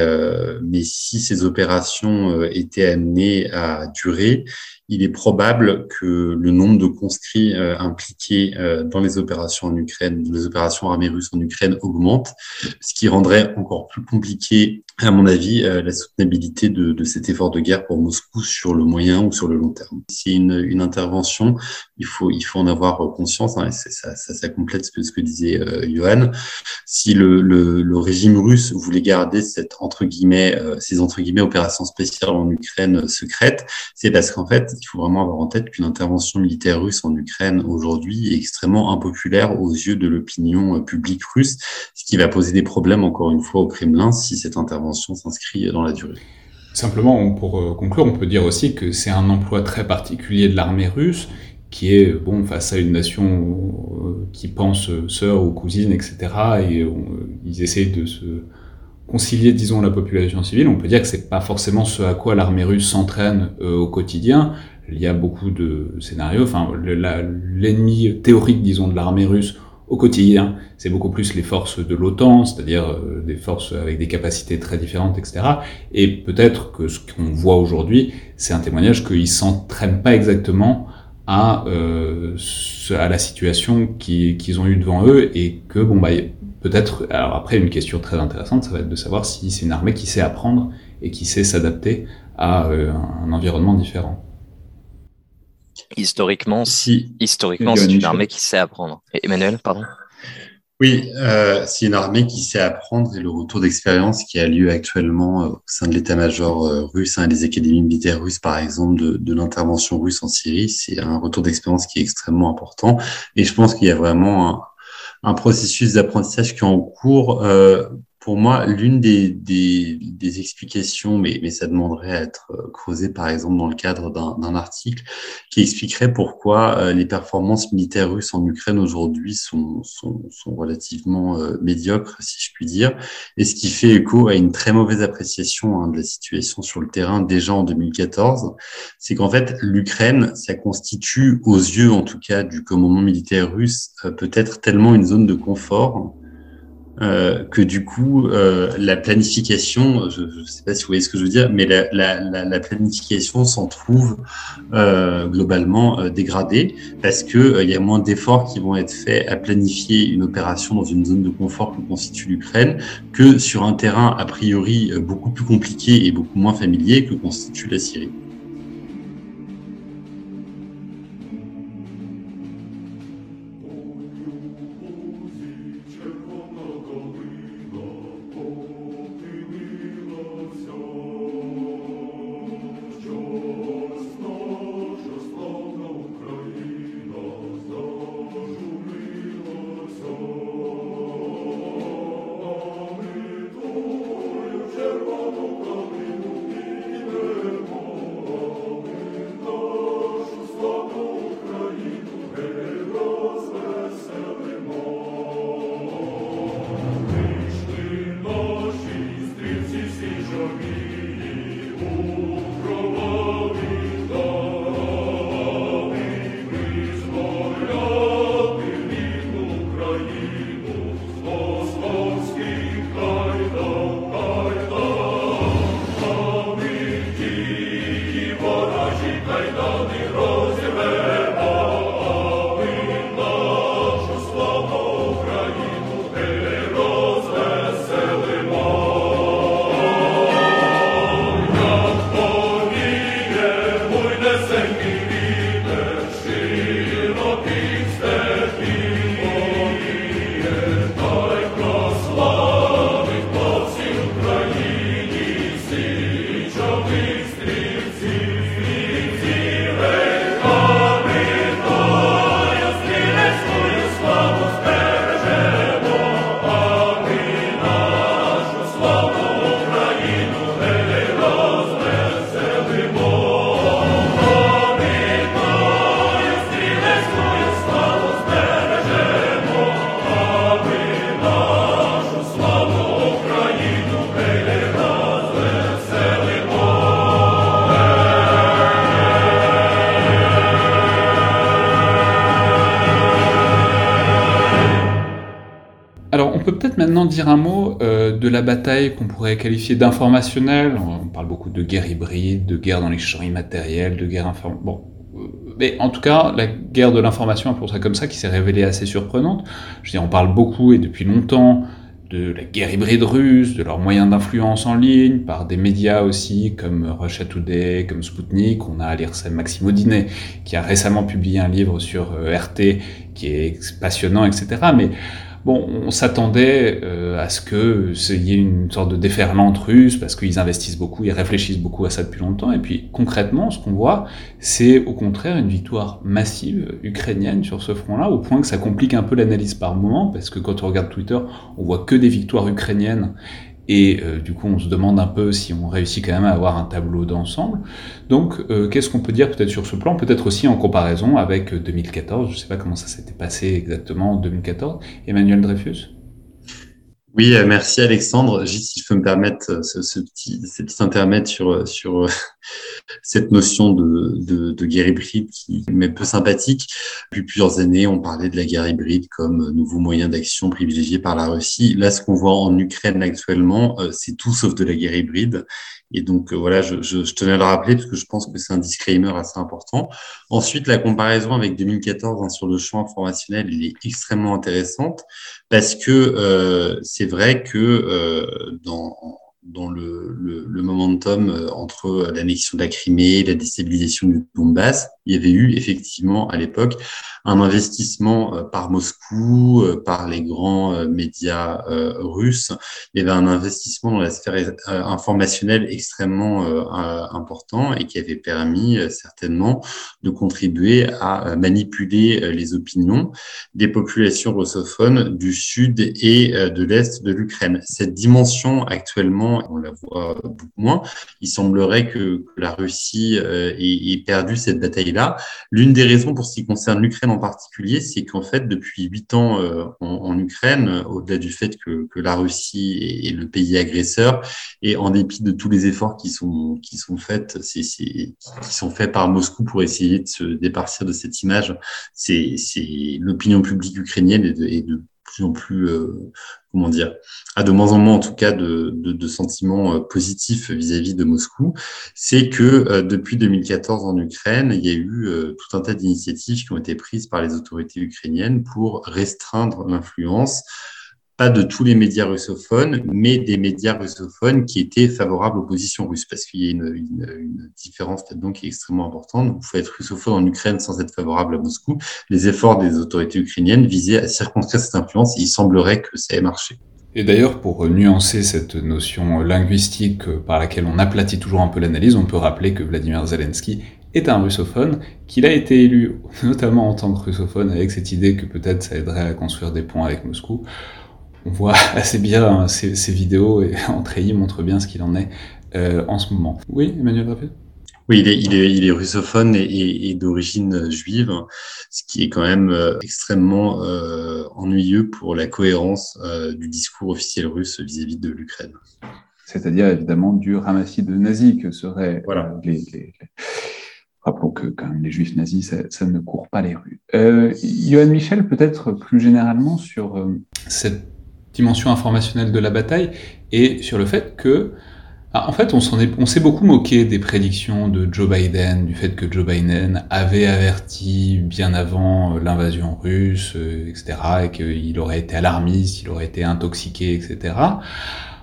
mais si ces opérations étaient amenées à durer, il est probable que le nombre de conscrits euh, impliqués euh, dans les opérations en Ukraine, les opérations armées russes en Ukraine augmente, ce qui rendrait encore plus compliqué, à mon avis, euh, la soutenabilité de, de, cet effort de guerre pour Moscou sur le moyen ou sur le long terme. C'est une, une, intervention, il faut, il faut en avoir conscience, hein, et ça, ça, ça, complète ce que, ce que disait euh, Johan. Si le, le, le, régime russe voulait garder cette, entre guillemets, ces entre guillemets opérations spéciales en Ukraine secrètes, c'est parce qu'en fait, il faut vraiment avoir en tête qu'une intervention militaire russe en Ukraine aujourd'hui est extrêmement impopulaire aux yeux de l'opinion euh, publique russe, ce qui va poser des problèmes encore une fois au Kremlin si cette intervention s'inscrit dans la durée. Simplement, pour euh, conclure, on peut dire aussi que c'est un emploi très particulier de l'armée russe qui est bon face à une nation euh, qui pense sœur ou cousine, etc. Et ils essayent de se concilier, disons, la population civile. On peut dire que c'est pas forcément ce à quoi l'armée russe s'entraîne au quotidien il y a beaucoup de scénarios. Enfin, l'ennemi théorique, disons, de l'armée russe au quotidien, c'est beaucoup plus les forces de l'OTAN, c'est-à-dire euh, des forces avec des capacités très différentes, etc. Et peut-être que ce qu'on voit aujourd'hui, c'est un témoignage qu'ils s'entraînent pas exactement à, euh, la situation qu'ils ont eue devant eux et que, bon, bah, peut-être, alors après, une question très intéressante, ça va être de savoir si c'est une armée qui sait apprendre et qui sait s'adapter à euh, un environnement différent. Historiquement, si, historiquement, c'est une armée qui sait apprendre. Emmanuel, pardon. Oui, euh, c'est une armée qui sait apprendre et le retour d'expérience qui a lieu actuellement euh, au sein de l'état-major euh, russe, hein, les académies militaires russes par exemple, de, de l'intervention russe en Syrie, c'est un retour d'expérience qui est extrêmement important. Et je pense qu'il y a vraiment un, un processus d'apprentissage qui est en cours euh, pour moi, l'une des, des, des, explications, mais, mais ça demanderait à être euh, creusé par exemple dans le cadre d'un article, qui expliquerait pourquoi euh, les performances militaires russes en Ukraine aujourd'hui sont, sont, sont, relativement euh, médiocres, si je puis dire, et ce qui fait écho à une très mauvaise appréciation hein, de la situation sur le terrain déjà en 2014, c'est qu'en fait l'Ukraine, ça constitue aux yeux en tout cas du commandement militaire russe peut-être tellement une zone de confort euh, que du coup, euh, la planification, je ne sais pas si vous voyez ce que je veux dire, mais la, la, la planification s'en trouve euh, globalement dégradée parce que euh, il y a moins d'efforts qui vont être faits à planifier une opération dans une zone de confort que constitue l'Ukraine que sur un terrain a priori beaucoup plus compliqué et beaucoup moins familier que constitue la Syrie. Bataille qu'on pourrait qualifier d'informationnelle. On parle beaucoup de guerre hybride, de guerre dans les champs immatériels, de guerre informationnelle. Bon, mais en tout cas, la guerre de l'information, pour ça comme ça, qui s'est révélée assez surprenante. Je veux dire, on parle beaucoup et depuis longtemps de la guerre hybride russe, de leurs moyens d'influence en ligne, par des médias aussi comme Russia Today, comme Sputnik. On a l'IRSEM Maxime Audinet, qui a récemment publié un livre sur euh, RT qui est passionnant, etc. Mais Bon, on s'attendait euh, à ce qu'il y ait une sorte de déferlante russe parce qu'ils investissent beaucoup, ils réfléchissent beaucoup à ça depuis longtemps. Et puis concrètement, ce qu'on voit, c'est au contraire une victoire massive ukrainienne sur ce front-là, au point que ça complique un peu l'analyse par moment parce que quand on regarde Twitter, on voit que des victoires ukrainiennes et euh, du coup, on se demande un peu si on réussit quand même à avoir un tableau d'ensemble. Donc, euh, qu'est-ce qu'on peut dire peut-être sur ce plan? Peut-être aussi en comparaison avec 2014. Je ne sais pas comment ça s'était passé exactement en 2014. Emmanuel Dreyfus? Oui, euh, merci Alexandre. Juste si je peux me permettre euh, ce, ce petit, intermède sur, euh, cette notion de, de, de, guerre hybride qui m'est peu sympathique. Depuis plusieurs années, on parlait de la guerre hybride comme nouveau moyen d'action privilégié par la Russie. Là, ce qu'on voit en Ukraine actuellement, c'est tout sauf de la guerre hybride. Et donc voilà, je, je, je, tenais à le rappeler parce que je pense que c'est un disclaimer assez important. Ensuite, la comparaison avec 2014 hein, sur le champ informationnel, elle est extrêmement intéressante parce que euh, c'est vrai que euh, dans dans le, le, le, momentum euh, entre l'annexion de la Crimée, la déstabilisation du Donbass, il y avait eu effectivement à l'époque un investissement euh, par Moscou, euh, par les grands médias russes. Y avait un investissement dans la sphère informationnelle extrêmement important et qui avait permis certainement de contribuer à manipuler les opinions des populations russophones du sud et de l'est de l'Ukraine. Cette dimension actuellement on la voit beaucoup moins. Il semblerait que, la Russie euh, ait, perdu cette bataille-là. L'une des raisons pour ce qui concerne l'Ukraine en particulier, c'est qu'en fait, depuis huit ans euh, en, Ukraine, au-delà du fait que, la Russie est, le pays agresseur, et en dépit de tous les efforts qui sont qui sont faits, c'est, qui sont faits par Moscou pour essayer de se départir de cette image, c'est, l'opinion publique ukrainienne est de, plus en plus euh, comment dire, a de moins en moins en tout cas de, de, sentiments euh, positifs vis-à-vis de Moscou, c'est que euh, depuis 2014 en Ukraine, il y a eu tout un tas d'initiatives qui ont été prises par les autorités ukrainiennes pour restreindre l'influence pas de tous les médias russophones, mais des médias russophones qui étaient favorables aux positions russes, parce qu'il y a une, une, une différence là-dedans qui est extrêmement importante. Vous pouvez être russophone en Ukraine sans être favorable à Moscou. Les efforts des autorités ukrainiennes visaient à circonscrire cette influence et il semblerait que ça ait marché. Et d'ailleurs, pour nuancer cette notion linguistique par laquelle on aplatit toujours un peu l'analyse, on peut rappeler que Vladimir Zelensky est un russophone, qu'il a été élu notamment en tant que russophone avec cette idée que peut-être ça aiderait à construire des ponts avec Moscou on voit assez bien hein, ces, vidéos et Andrei montre bien ce qu'il en est euh, en ce moment. Oui, Emmanuel Rapet? Oui, il est, il est, il est russophone et, et, d'origine juive, ce qui est quand même euh, extrêmement euh, ennuyeux pour la cohérence euh, du discours officiel russe vis-à-vis de l'Ukraine. C'est-à-dire évidemment du ramassis de nazis que seraient voilà. les, les, Rappelons que quand même les juifs nazis, ça, ça ne court pas les rues. Euh, Johan Michel, peut-être plus généralement sur cette dimension informationnelle de la bataille et sur le fait que, ah, en fait, on s'est beaucoup moqué des prédictions de Joe Biden, du fait que Joe Biden avait averti bien avant l'invasion russe, euh, etc., et qu'il aurait été alarmiste, il aurait été intoxiqué, etc.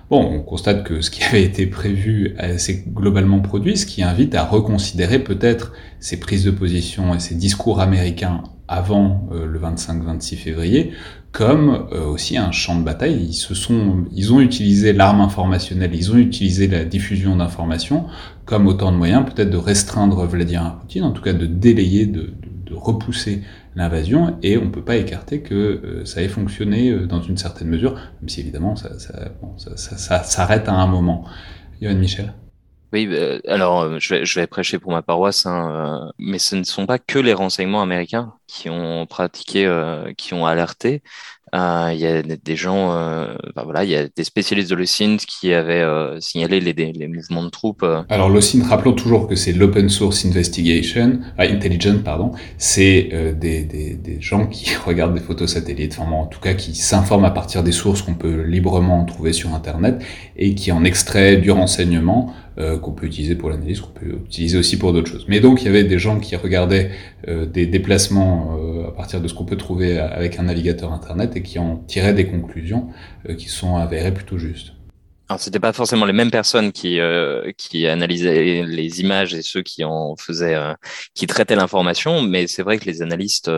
Bon, on constate que ce qui avait été prévu s'est globalement produit, ce qui invite à reconsidérer peut-être ces prises de position et ces discours américains avant euh, le 25-26 février comme euh, aussi un champ de bataille. Ils se sont, ils ont utilisé l'arme informationnelle, ils ont utilisé la diffusion d'informations comme autant de moyens peut-être de restreindre Vladimir Poutine, en tout cas de délayer, de, repousser l'invasion, et on ne peut pas écarter que euh, ça ait fonctionné euh, dans une certaine mesure, même si évidemment ça, ça s'arrête à un moment. Yoann Michel oui, bah, alors euh, je vais, prêcher pour ma paroisse, hein, euh, mais ce ne sont pas que les renseignements américains qui ont pratiqué, euh, qui ont alerté. Il y a des gens, voilà, il y a des spécialistes de l'OSINT qui avaient signalé les, mouvements de troupes. Alors l'OSINT, rappelons toujours que c'est l'Open Source Investigation, Intelligence, pardon. C'est des, des, des, gens qui regardent des photos satellites, enfin en tout cas qui s'informent à partir des sources qu'on peut librement trouver sur Internet et qui en extraient du renseignement euh, qu'on peut utiliser pour l'analyse, qu'on peut utiliser aussi pour d'autres choses. Mais donc il y avait des gens qui regardaient euh, des déplacements euh, à partir de ce qu'on peut trouver avec un navigateur internet et qui en tiraient des conclusions qui sont avérées plutôt justes. Alors c'était pas forcément les mêmes personnes qui qui analysaient les images et ceux qui en faisaient qui traitaient l'information, mais c'est vrai que les analystes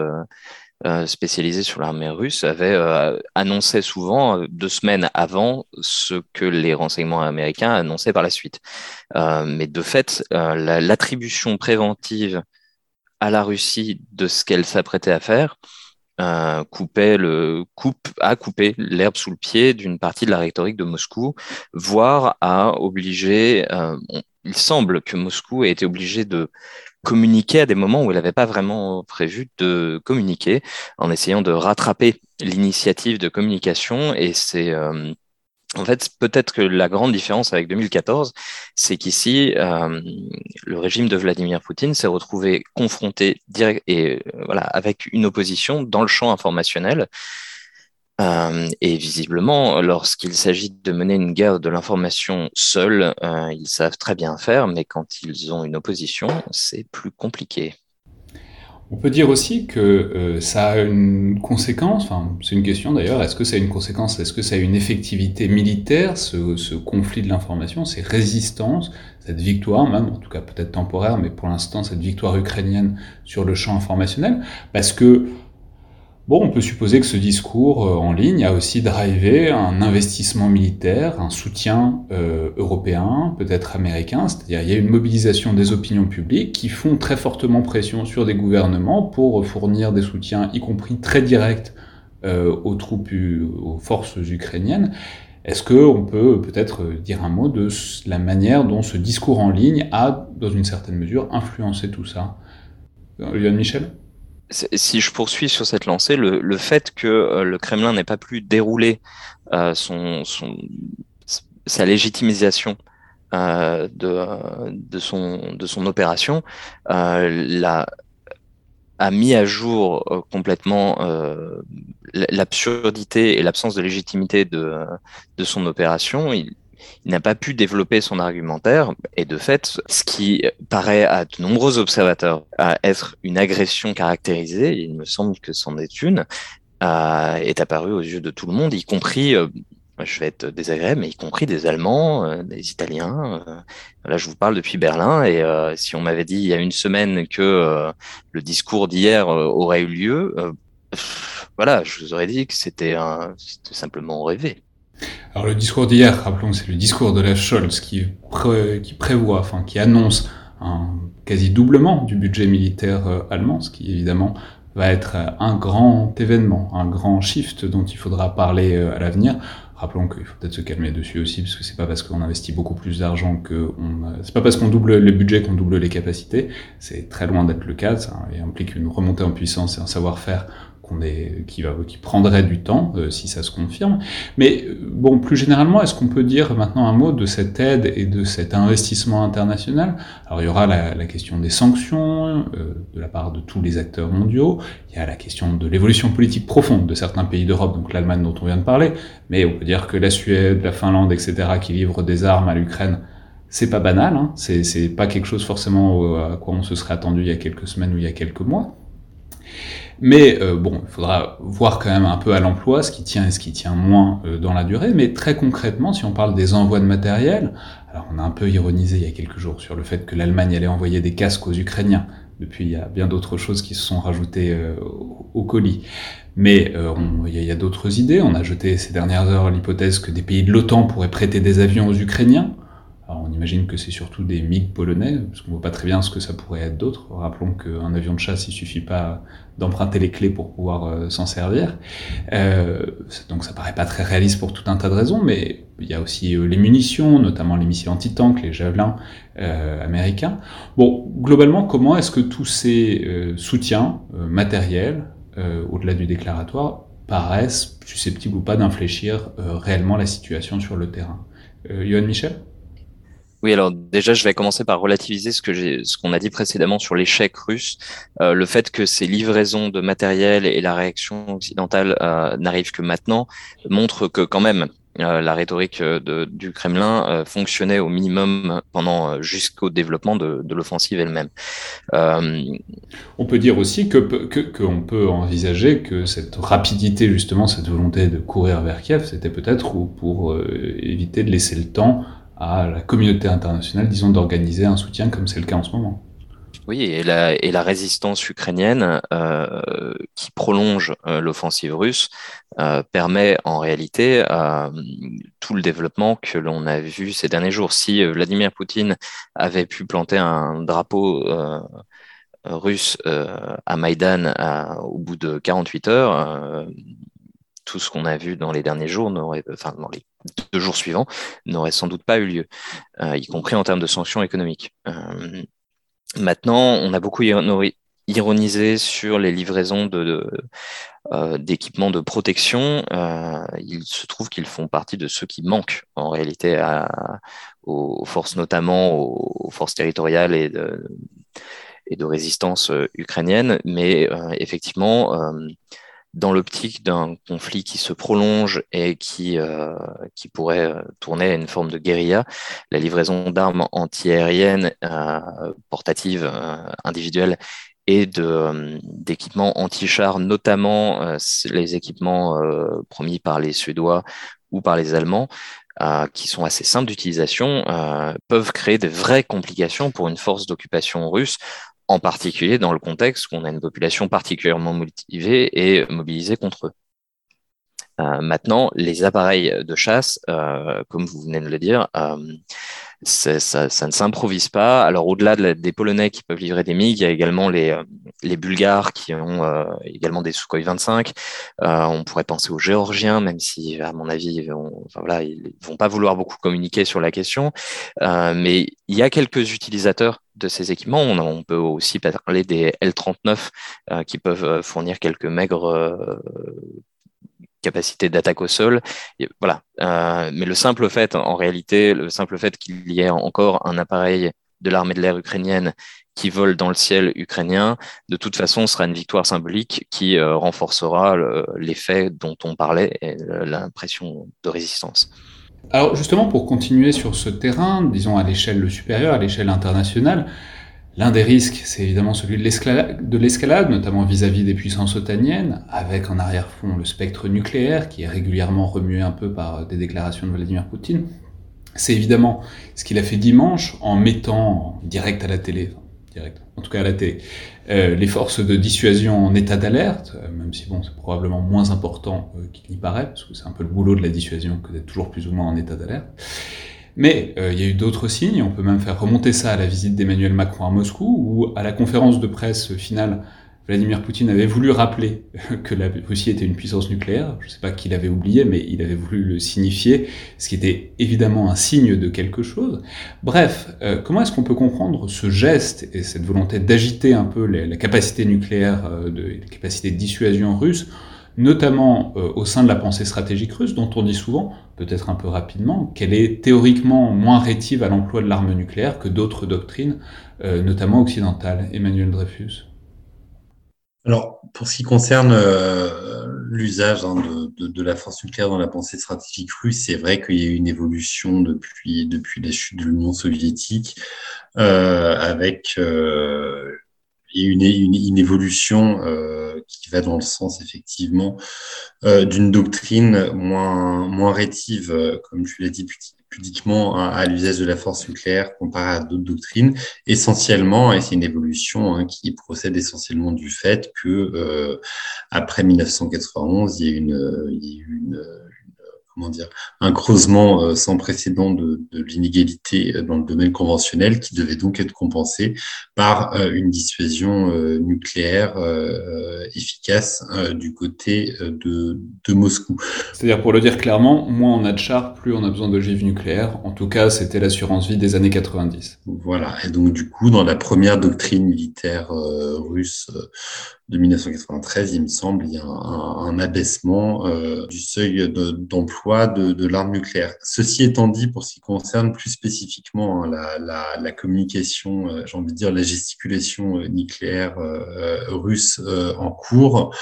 spécialisé sur l'armée russe avait euh, annoncé souvent euh, deux semaines avant ce que les renseignements américains annonçaient par la suite. mais de fait, l'attribution préventive à la Russie de ce qu'elle s'apprêtait à faire coupait le coupe a coupé l'herbe sous le pied d'une partie de la rhétorique de Moscou, voire a obligé. il semble que Moscou ait été obligé de communiquer à des moments où elle n'avait pas vraiment prévu de communiquer, en essayant de rattraper l'initiative de communication. Et c'est euh, en fait peut-être que la grande différence avec 2014, c'est qu'ici euh, le régime de Vladimir Poutine s'est retrouvé confronté direct et euh, voilà avec une opposition dans le champ informationnel euh, et visiblement, lorsqu'il s'agit de mener une guerre de l'information seule, euh, ils savent très bien faire, mais quand ils ont une opposition, c'est plus compliqué. On peut dire aussi que euh, ça a une conséquence, enfin c'est une question d'ailleurs, est-ce que ça a une conséquence, est-ce que ça a une effectivité militaire, ce, ce conflit de l'information, ces résistances, cette victoire même, en tout cas peut-être temporaire, mais pour l'instant cette victoire ukrainienne sur le champ informationnel, parce que Bon, on peut supposer que ce discours euh, en ligne a aussi drivé un investissement militaire, un soutien euh, européen, peut-être américain, c'est-à-dire il y a une mobilisation des opinions publiques qui font très fortement pression sur des gouvernements pour fournir des soutiens, y compris très directs, euh, aux troupes, aux forces ukrainiennes. Est-ce qu'on peut peut-être dire un mot de la manière dont ce discours en ligne a, dans une certaine mesure, influencé tout ça? Yann Michel? Si je poursuis sur cette lancée, le, fait que euh, le Kremlin n'ait pas pu dérouler euh, son, sa légitimisation euh, de, de, son, de son opération la, a mis à jour complètement l'absurdité et l'absence de légitimité de, de son opération. Il n'a pas pu développer son argumentaire et de fait, ce qui paraît à de nombreux observateurs être une agression caractérisée, il me semble que c'en est une, euh, est apparu aux yeux de tout le monde, y compris euh, je vais être désagréable, mais y compris des Allemands, euh, des Italiens. là, je vous parle depuis Berlin, et si on m'avait dit il y a une semaine que le discours d'hier aurait eu lieu, voilà, je vous aurais dit que c'était simplement rêvé. Alors le discours d'hier, rappelons, c'est le discours de la Scholz qui, prévoit, enfin qui annonce un quasi doublement du budget militaire euh, allemand, ce qui évidemment va être un grand événement, un grand shift dont il faudra parler euh, à l'avenir. Rappelons qu'il faut peut-être se calmer dessus aussi, parce que c'est pas parce qu'on investit beaucoup plus d'argent que on, c'est pas parce qu'on double les budgets qu'on double les capacités. C'est très loin d'être le cas. Ça implique une remontée en puissance et un savoir-faire qui, prendrait du temps euh, si ça se confirme. Mais euh, bon, plus généralement, est-ce qu'on peut dire maintenant un mot de cette aide et de cet investissement international? Alors il y aura la, la question des sanctions euh, de la part de tous les acteurs mondiaux, il y a la question de l'évolution politique profonde de certains pays d'Europe, donc l'Allemagne dont on vient de parler, mais on peut dire que la Suède, la Finlande, etc., qui livrent des armes à l'Ukraine, c'est pas banal, hein. c'est pas quelque chose forcément à quoi on se serait attendu il y a quelques semaines ou il y a quelques mois. Mais euh, bon, il faudra voir quand même un peu à l'emploi ce qui tient et ce qui tient moins euh, dans la durée. Mais très concrètement, si on parle des envois de matériel, alors on a un peu ironisé il y a quelques jours sur le fait que l'Allemagne allait envoyer des casques aux Ukrainiens. Depuis, il y a bien d'autres choses qui se sont rajoutées euh, au colis. Mais il y a, a d'autres idées. On a jeté ces dernières heures l'hypothèse que des pays de l'OTAN pourraient prêter des avions aux Ukrainiens. On imagine que c'est surtout des MiG polonais, parce qu'on voit pas très bien ce que ça pourrait être d'autre. Rappelons qu'un avion de chasse, il suffit pas d'emprunter les clés pour pouvoir euh, s'en servir. Euh, donc ça paraît pas très réaliste pour tout un tas de raisons, mais il y a aussi euh, les munitions, notamment les missiles anti-tank, les javelins américains. Bon, globalement, comment est-ce que tous ces soutiens matériels, au-delà du déclaratoire, paraissent susceptibles ou pas d'infléchir réellement la situation sur le terrain? Johan Michel? Oui, alors déjà, je vais commencer par relativiser ce que j'ai, ce qu'on a dit précédemment sur l'échec russe. Euh, le fait que ces livraisons de matériel et la réaction occidentale euh, n'arrivent que maintenant montre que quand même euh, la rhétorique de, du Kremlin fonctionnait au minimum pendant jusqu'au développement de, de l'offensive elle-même. On peut dire aussi que qu'on peut envisager que cette rapidité, justement, cette volonté de courir vers Kiev, c'était peut-être pour éviter de laisser le temps à la communauté internationale, disons, d'organiser un soutien comme c'est le cas en ce moment. Oui, et la, résistance ukrainienne euh, qui prolonge euh, l'offensive russe euh, permet en réalité tout le développement que l'on a vu ces derniers jours. Si Vladimir Poutine avait pu planter un drapeau russe à Maïdan au bout de 48 heures, tout ce qu'on a vu dans les derniers jours, enfin dans les deux jours suivants, n'aurait sans doute pas eu lieu, euh, y compris en termes de sanctions économiques. Euh, maintenant, on a beaucoup ironisé sur les livraisons de, euh, d'équipements de, protection. il se trouve qu'ils font partie de ceux qui manquent en réalité aux, forces, notamment aux, forces territoriales et de, et de résistance ukrainienne. Mais effectivement, dans l'optique d'un conflit qui se prolonge et qui, euh, pourrait euh, tourner à une forme de guérilla, la livraison d'armes antiaériennes euh, portatives individuelles et d'équipements anti-chars, notamment les équipements promis par les Suédois ou par les Allemands, qui sont assez simples d'utilisation, peuvent créer de vraies complications pour une force d'occupation russe en particulier dans le contexte où on a une population particulièrement motivée et mobilisée contre eux. Euh, maintenant, les appareils de chasse, euh, comme vous venez de le dire, euh, ça, ça, ne s'improvise pas. Alors, au-delà de des Polonais qui peuvent livrer des MiG, il y a également les, les Bulgares qui ont également des Sukhoi 25. on pourrait penser aux Géorgiens, même si, à mon avis, vont, enfin, voilà, ils vont pas vouloir beaucoup communiquer sur la question. mais il y a quelques utilisateurs de ces équipements. On, peut aussi parler des L-39 qui peuvent fournir quelques maigres capacité d'attaque au sol. voilà. Euh, mais le simple fait, en réalité, le simple fait qu'il y ait encore un appareil de l'armée de l'air ukrainienne qui vole dans le ciel ukrainien, de toute façon, sera une victoire symbolique qui euh, renforcera l'effet dont on parlait et l'impression de résistance. Alors justement, pour continuer sur ce terrain, disons à l'échelle supérieure, à l'échelle internationale, L'un des risques, c'est évidemment celui de l'escalade, notamment vis-à-vis des puissances otaniennes, avec en arrière-fond le spectre nucléaire, qui est régulièrement remué un peu par des déclarations de Vladimir Poutine. C'est évidemment ce qu'il a fait dimanche en mettant direct à la télé, direct, en tout cas à la télé, euh, les forces de dissuasion en état d'alerte, euh, même si bon, c'est probablement moins important euh, qu'il n'y paraît, parce que c'est un peu le boulot de la dissuasion que d'être toujours plus ou moins en état d'alerte. Mais euh, il y a eu d'autres signes, on peut même faire remonter ça à la visite d'Emmanuel Macron à Moscou, où à la conférence de presse finale, Vladimir Poutine avait voulu rappeler que la Russie était une puissance nucléaire. Je ne sais pas qui l'avait oublié, mais il avait voulu le signifier, ce qui était évidemment un signe de quelque chose. Bref, euh, comment est-ce qu'on peut comprendre ce geste et cette volonté d'agiter un peu la capacité nucléaire, euh, la capacité de dissuasion russe notamment euh, au sein de la pensée stratégique russe, dont on dit souvent, peut-être un peu rapidement, qu'elle est théoriquement moins rétive à l'emploi de l'arme nucléaire que d'autres doctrines, euh, notamment occidentales. Emmanuel Dreyfus. Alors, pour ce qui concerne euh, l'usage hein, de, la force nucléaire dans la pensée stratégique russe, c'est vrai qu'il y a eu une évolution depuis, depuis la chute de l'Union soviétique, avec une, une, une, évolution qui va dans le sens effectivement euh, d'une doctrine moins, moins rétive, euh, comme tu l'as dit pudiquement, à, l'usage de la force nucléaire comparé à d'autres doctrines, essentiellement, et c'est une évolution hein, qui procède essentiellement du fait que euh, après 1991, il y a une, il y a une comment dire, un creusement euh, sans précédent de, de l'inégalité euh, dans le domaine conventionnel qui devait donc être compensé par euh, une dissuasion nucléaire efficace du côté de, de Moscou. C'est-à-dire, pour le dire clairement, moins on a de chars, plus on a besoin d'ogives nucléaires. En tout cas, c'était l'assurance vie des années 90. Voilà. Et donc, du coup, dans la première doctrine militaire russe de 1993, il me semble, il y a un, abaissement euh, du seuil d'emploi de, l'arme nucléaire. Ceci étant dit, pour ce qui concerne plus spécifiquement hein, la, communication, euh, j'ai envie de dire la gesticulation euh, nucléaire russe en cours,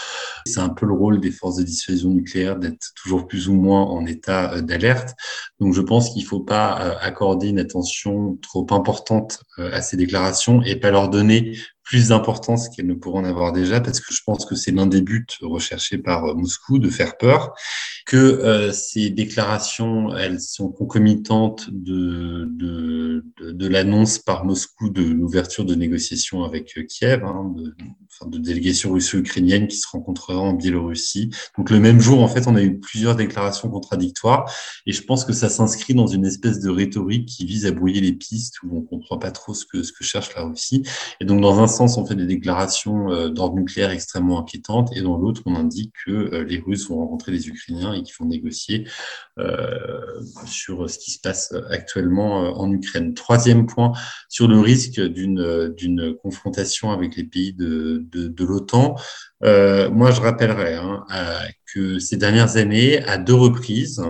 c'est un peu le rôle des forces de dissuasion nucléaire d'être toujours plus ou moins en état d'alerte. Donc je pense qu'il ne faut pas accorder une attention trop importante à ces déclarations et pas leur donner plus d'importance qu'elles ne pourront en avoir déjà, parce que je pense que c'est l'un des buts recherchés par euh, Moscou, de faire peur, que euh, ces déclarations, elles sont concomitantes de, de, de, l'annonce par Moscou de l'ouverture de négociations avec euh, Kiev, hein, de, enfin, de délégations russo-ukrainiennes qui se rencontreront en Biélorussie. Donc le même jour, en fait, on a eu plusieurs déclarations contradictoires, et je pense que ça s'inscrit dans une espèce de rhétorique qui vise à brouiller les pistes, où on comprend pas trop ce que, ce que cherche la Russie. Et donc dans un on fait des déclarations euh, d'ordre nucléaire extrêmement inquiétantes, et dans l'autre, on indique que euh, les Russes vont rencontrer les Ukrainiens et qu'ils vont négocier euh, sur ce qui se passe actuellement en Ukraine. Troisième point, sur le risque d'une confrontation avec les pays de, de, l'OTAN. moi, je rappellerai hein, que ces dernières années, à deux reprises,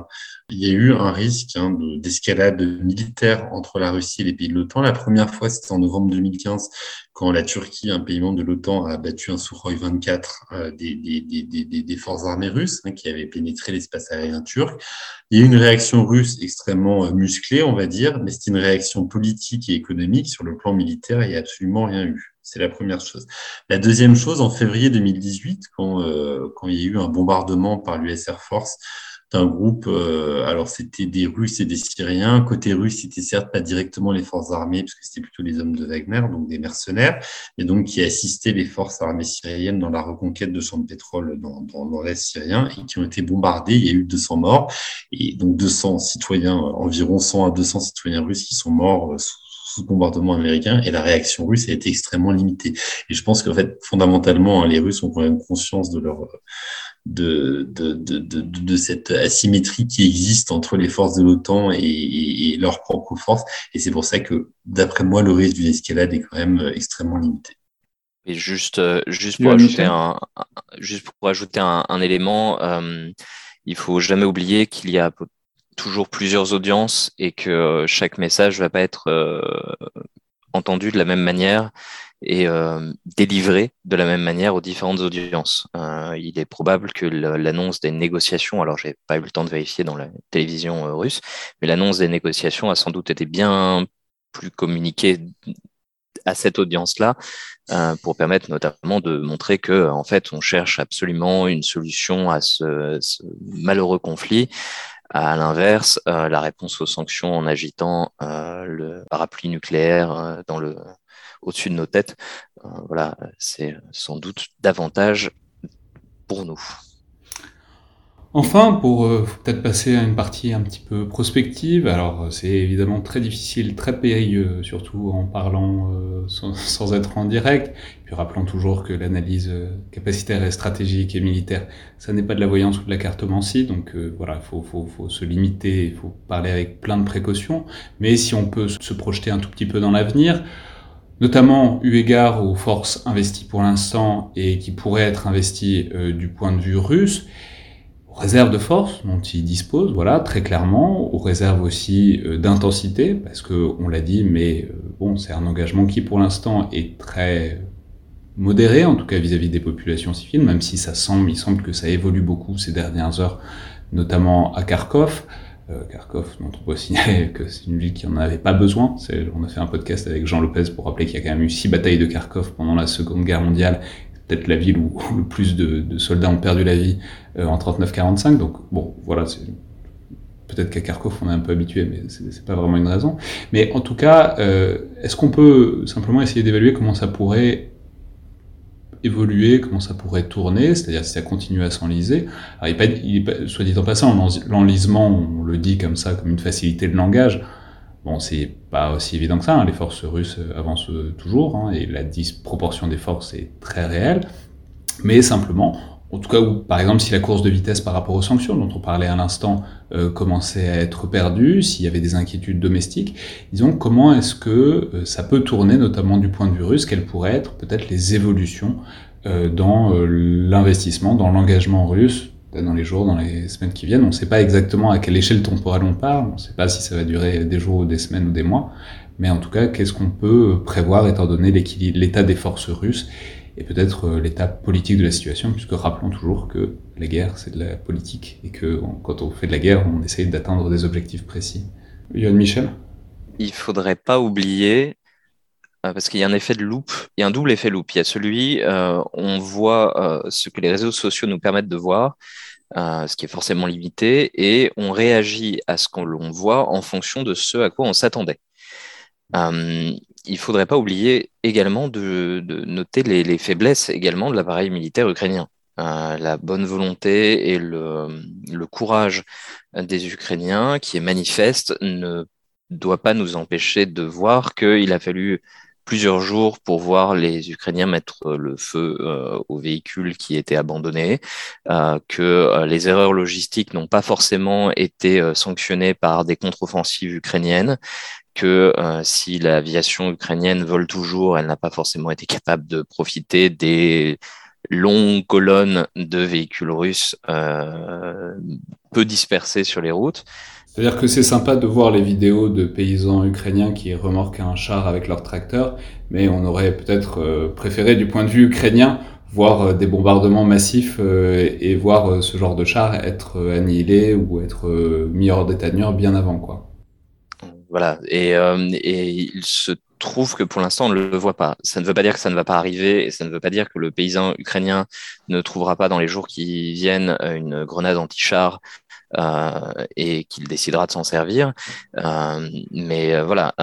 il y a eu un risque hein, d'escalade militaire entre la Russie et les pays de l'OTAN. La première fois, c'était en novembre 2015, quand la Turquie, un pays membre de l'OTAN, a battu un Sukhoi 24 euh, des, des, des, des, forces armées russes hein, qui avaient pénétré l'espace aérien turc. Il y a eu une réaction russe extrêmement euh, musclée, on va dire, mais c'était une réaction politique et économique. Sur le plan militaire, il n'y a absolument rien eu. C'est la première chose. La deuxième chose, en février 2018, quand, euh, quand il y a eu un bombardement par l'US Air Force d'un groupe, euh, alors c'était des Russes et des Syriens. Côté russe, c'était certes pas directement les forces armées, parce que c'était plutôt les hommes de Wagner, donc des mercenaires, et donc qui assistaient les forces armées syriennes dans la reconquête de champs de pétrole dans, dans, l'Est syrien, et qui ont été bombardés. Il y a eu 200 morts, et donc 200 citoyens, environ 100 à 200 citoyens russes qui sont morts euh, sous sous bombardement américain et la réaction russe a été extrêmement limitée. Et je pense qu'en fait, fondamentalement, hein, les Russes ont quand même conscience de leur de, de, de, de, cette asymétrie qui existe entre les forces de l'OTAN et, et, leurs propres forces. Et c'est pour ça que, d'après moi, le risque d'une escalade est quand même euh, extrêmement limité. Et juste, euh, juste pour ajouter un, juste pour ajouter un, un élément, euh, il faut jamais oublier qu'il y a toujours plusieurs audiences et que euh, chaque message va pas être entendu de la même manière et euh, délivré de la même manière aux différentes audiences. Euh, il est probable que l'annonce des négociations, alors j'ai pas eu le temps de vérifier dans la télévision euh, russe, mais l'annonce des négociations a sans doute été bien plus communiquée à cette audience-là pour permettre notamment de montrer que en fait on cherche absolument une solution à ce malheureux conflit. À l'inverse, euh, la réponse aux sanctions en agitant euh, le parapluie nucléaire dans le au-dessus de nos têtes. Euh, voilà, c'est sans doute davantage pour nous. Enfin, pour euh, peut-être passer à une partie un petit peu prospective, alors c'est évidemment très difficile, très périlleux, surtout en parlant euh, sans, être en direct. Puis rappelons toujours que l'analyse capacitaire et stratégique et militaire, ça n'est pas de la voyance ou de la cartomancie, donc voilà, il faut, faut, faut, se limiter, il faut parler avec plein de précautions. Mais si on peut se projeter un tout petit peu dans l'avenir, notamment eu égard aux forces investies pour l'instant et qui pourraient être investies euh, du point de vue russe, réserves de force dont ils disposent, voilà, très clairement, aux réserves aussi euh, d'intensité, parce que on l'a dit, mais euh, bon, c'est un engagement qui pour l'instant est très modéré, en tout cas vis-à-vis des populations civiles, même si ça semble, il semble que ça évolue beaucoup ces dernières heures, notamment à Kharkov. Euh, Kharkov, dont on peut signaler que c'est une ville qui n'en avait pas besoin. On a fait un podcast avec Jean Lopez pour rappeler qu'il y a quand même eu six batailles de Kharkov pendant la Seconde Guerre mondiale. Peut-être la ville où, le plus de, soldats ont perdu la vie euh, en 39-45. Donc bon, voilà, peut-être qu'à Kharkov on est un peu habitué, mais c'est pas vraiment une raison. Mais en tout cas, euh, est-ce qu'on peut simplement essayer d'évaluer comment ça pourrait évoluer, comment ça pourrait tourner, c'est-à-dire si ça continue à s'enliser? Alors, soit dit en passant, l'enlisement, on le dit comme ça, comme une facilité de langage. Bon, c'est pas aussi évident que ça. Hein. Les forces russes avancent toujours, hein, et la disproportion des forces est très réelle. Mais simplement, en tout cas, par exemple, si la course de vitesse par rapport aux sanctions dont on parlait à l'instant euh, commençait à être perdue, s'il y avait des inquiétudes domestiques, disons comment est-ce que euh, ça peut tourner, notamment du point de vue russe, quelles pourraient être peut-être les évolutions dans l'investissement, dans l'engagement russe dans les jours, dans les semaines qui viennent. On ne sait pas exactement à quelle échelle temporelle on parle, on ne sait pas si ça va durer des jours ou des semaines ou des mois, mais en tout cas, qu'est-ce qu'on peut prévoir étant donné l'état des forces russes et peut-être euh, l'état politique de la situation, puisque rappelons toujours que la guerre, c'est de la politique, et que quand on fait de la guerre, on essaye d'atteindre des objectifs précis. Yann Michel? Il faudrait pas oublier parce qu'il y a un effet de loupe, il y a un double effet loupe. Il y a celui, euh, on voit euh, ce que les réseaux sociaux nous permettent de voir, ce qui est forcément limité, et on réagit à ce qu'on voit en fonction de ce à quoi on s'attendait. il faudrait pas oublier également de, noter les, faiblesses également de l'appareil militaire ukrainien. la bonne volonté et le, le, courage des Ukrainiens qui est manifeste ne doit pas nous empêcher de voir qu'il a fallu plusieurs jours pour voir les Ukrainiens mettre euh, le feu euh, aux véhicules qui étaient abandonnés, euh, que les erreurs logistiques n'ont pas forcément été sanctionnées par des contre-offensives ukrainiennes, que si l'aviation ukrainienne vole toujours, elle n'a pas forcément été capable de profiter des longues colonnes de véhicules russes peu dispersés sur les routes. C'est-à-dire que c'est sympa de voir les vidéos de paysans ukrainiens qui remorquent un char avec leur tracteur, mais on aurait peut-être euh, préféré, du point de vue ukrainien, voir euh, des bombardements massifs euh, et voir ce genre de char être annihilé ou être mis hors d'état de bien avant, quoi. Voilà. Et, et il se trouve que pour l'instant, on ne le voit pas. Ça ne veut pas dire que ça ne va pas arriver et ça ne veut pas dire que le paysan ukrainien ne trouvera pas dans les jours qui viennent une grenade anti-char et qu'il décidera de s'en servir. Euh, mais euh, voilà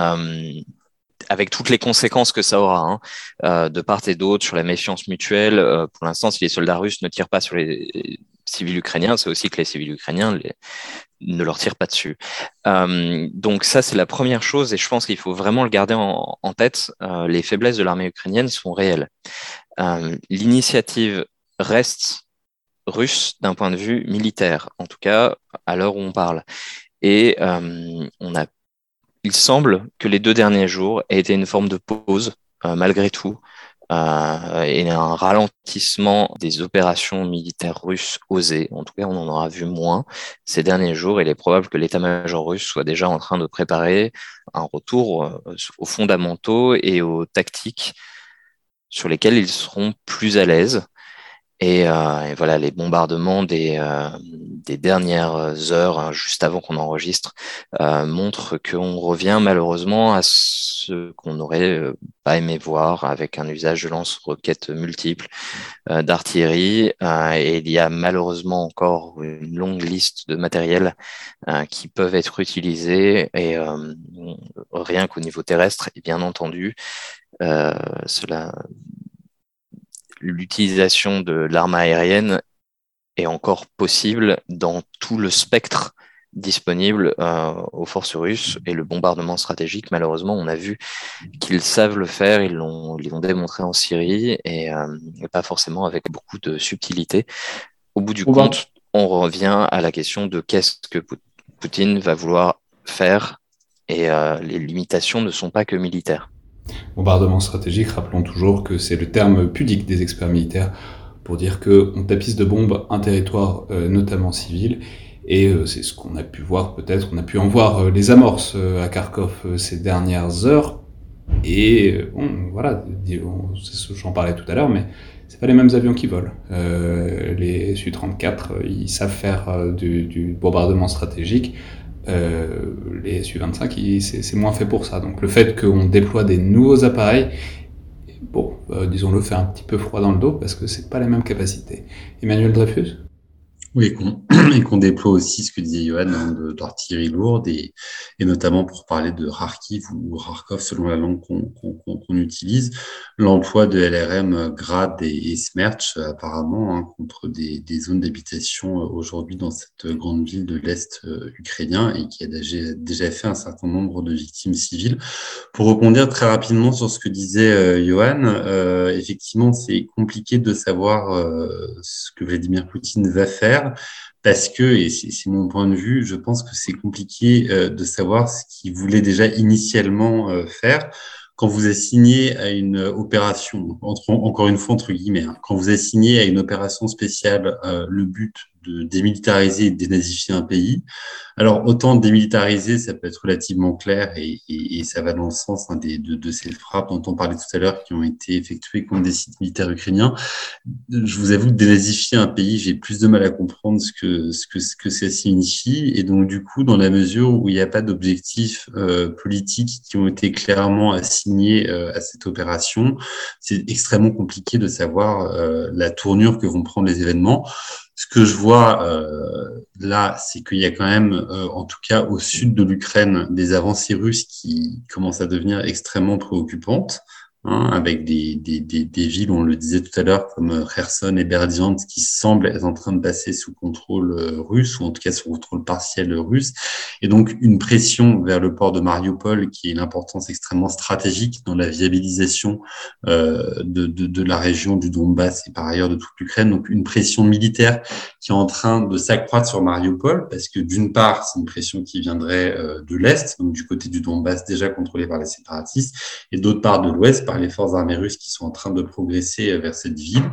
avec toutes les conséquences que ça aura, hein, de part et d'autre, sur la méfiance mutuelle. pour l'instant, si les soldats russes ne tirent pas sur les civils ukrainiens, c'est aussi que les civils ukrainiens ne leur tirent pas dessus. donc ça, c'est la première chose, et je pense qu'il faut vraiment le garder en tête. les faiblesses de l'armée ukrainienne sont réelles. L'initiative reste russe d'un point de vue militaire, en tout cas à l'heure où on parle. Et euh, on a, il semble que les deux derniers jours aient été une forme de pause, euh, malgré tout, euh, et un ralentissement des opérations militaires russes osées. En tout cas, on en aura vu moins ces derniers jours. Il est probable que l'état-major russe soit déjà en train de préparer un retour aux fondamentaux et aux tactiques sur lesquels ils seront plus à l'aise. Euh, et, voilà, les bombardements des, euh, des dernières heures, hein, juste avant qu'on enregistre, euh, montrent qu'on revient malheureusement à ce qu'on n'aurait pas aimé voir avec un usage de lance-roquettes multiples, d'artillerie. et il y a malheureusement encore une longue liste de matériels qui peuvent être utilisés. Et rien qu'au niveau terrestre, et bien entendu, cela l'utilisation de l'arme aérienne est encore possible dans tout le spectre disponible euh, aux forces russes et le bombardement stratégique, malheureusement, on a vu qu'ils savent le faire, ils l'ont ils démontré en Syrie et, euh, pas forcément avec beaucoup de subtilité. Au bout du compte, on revient à la question de qu'est-ce que Poutine va vouloir faire et euh, les limitations ne sont pas que militaires. Bombardement stratégique, rappelons toujours que c'est le terme pudique des experts militaires pour dire qu'on tapisse de bombes un territoire euh, notamment civil. Et euh, c'est ce qu'on a pu voir peut-être, on a pu en voir euh, les amorces à Kharkov ces dernières heures. Et bon, voilà, j'en parlais tout à l'heure, mais c'est pas les mêmes avions qui volent. les Su-34, ils savent faire du, du bombardement stratégique. Euh, les Su-25, c'est moins fait pour ça. Donc le fait qu'on déploie des nouveaux appareils, bon, euh, disons-le, fait un petit peu froid dans le dos parce que c'est pas les mêmes capacités. Emmanuel Dreyfus? Oui, et qu'on déploie aussi ce que disait Johan hein, d'artillerie lourde et, et, notamment pour parler de Kharkiv ou Kharkov selon la langue qu'on utilise, l'emploi de LRM Grad et, et Smerch apparemment hein, contre des, des zones d'habitation euh, aujourd'hui dans cette grande ville de l'Est euh, ukrainien et qui a déjà, déjà fait un certain nombre de victimes civiles. Pour rebondir très rapidement sur ce que disait euh, Johan, euh, effectivement c'est compliqué de savoir euh, ce que Vladimir Poutine va faire parce que, et c'est mon point de vue, je pense que c'est compliqué euh, de savoir ce qu'il voulait déjà initialement euh, faire quand vous assignez à une opération, encore une fois entre guillemets, hein, quand vous assignez à une opération spéciale euh, le but de démilitariser et de dénazifier un pays. Alors, autant démilitariser, ça peut être relativement clair et, et, et ça va dans le sens hein, des, de, de, ces frappes dont on parlait tout à l'heure qui ont été effectuées contre des sites militaires ukrainiens. Je vous avoue dénazifier un pays, j'ai plus de mal à comprendre ce que, ce que, ce que ça signifie. Et donc, du coup, dans la mesure où il n'y a pas d'objectifs euh, politiques qui ont été clairement assignés euh, à cette opération, c'est extrêmement compliqué de savoir euh, la tournure que vont prendre les événements. Ce que je vois euh, là, c'est qu'il y a quand même, euh, en tout cas au sud de l'Ukraine, des avancées russes qui commencent à devenir extrêmement préoccupantes. Hein, avec des, des, des, des, villes, on le disait tout à l'heure, comme euh, Kherson et Berdyansk, qui semblent être en train de passer sous contrôle euh, russe, ou en tout cas sous contrôle partiel russe, et donc une pression vers le port de Mariupol, qui est une importance extrêmement stratégique dans la viabilisation euh, de, de, de, la région du Donbass et par ailleurs de toute l'Ukraine, donc une pression militaire qui est en train de s'accroître sur Mariupol, parce que d'une part, c'est une pression qui viendrait euh, de l'Est, donc du côté du Donbass déjà contrôlé par les séparatistes, et d'autre part de l'Ouest, les forces armées russes qui sont en train de progresser euh, vers cette ville.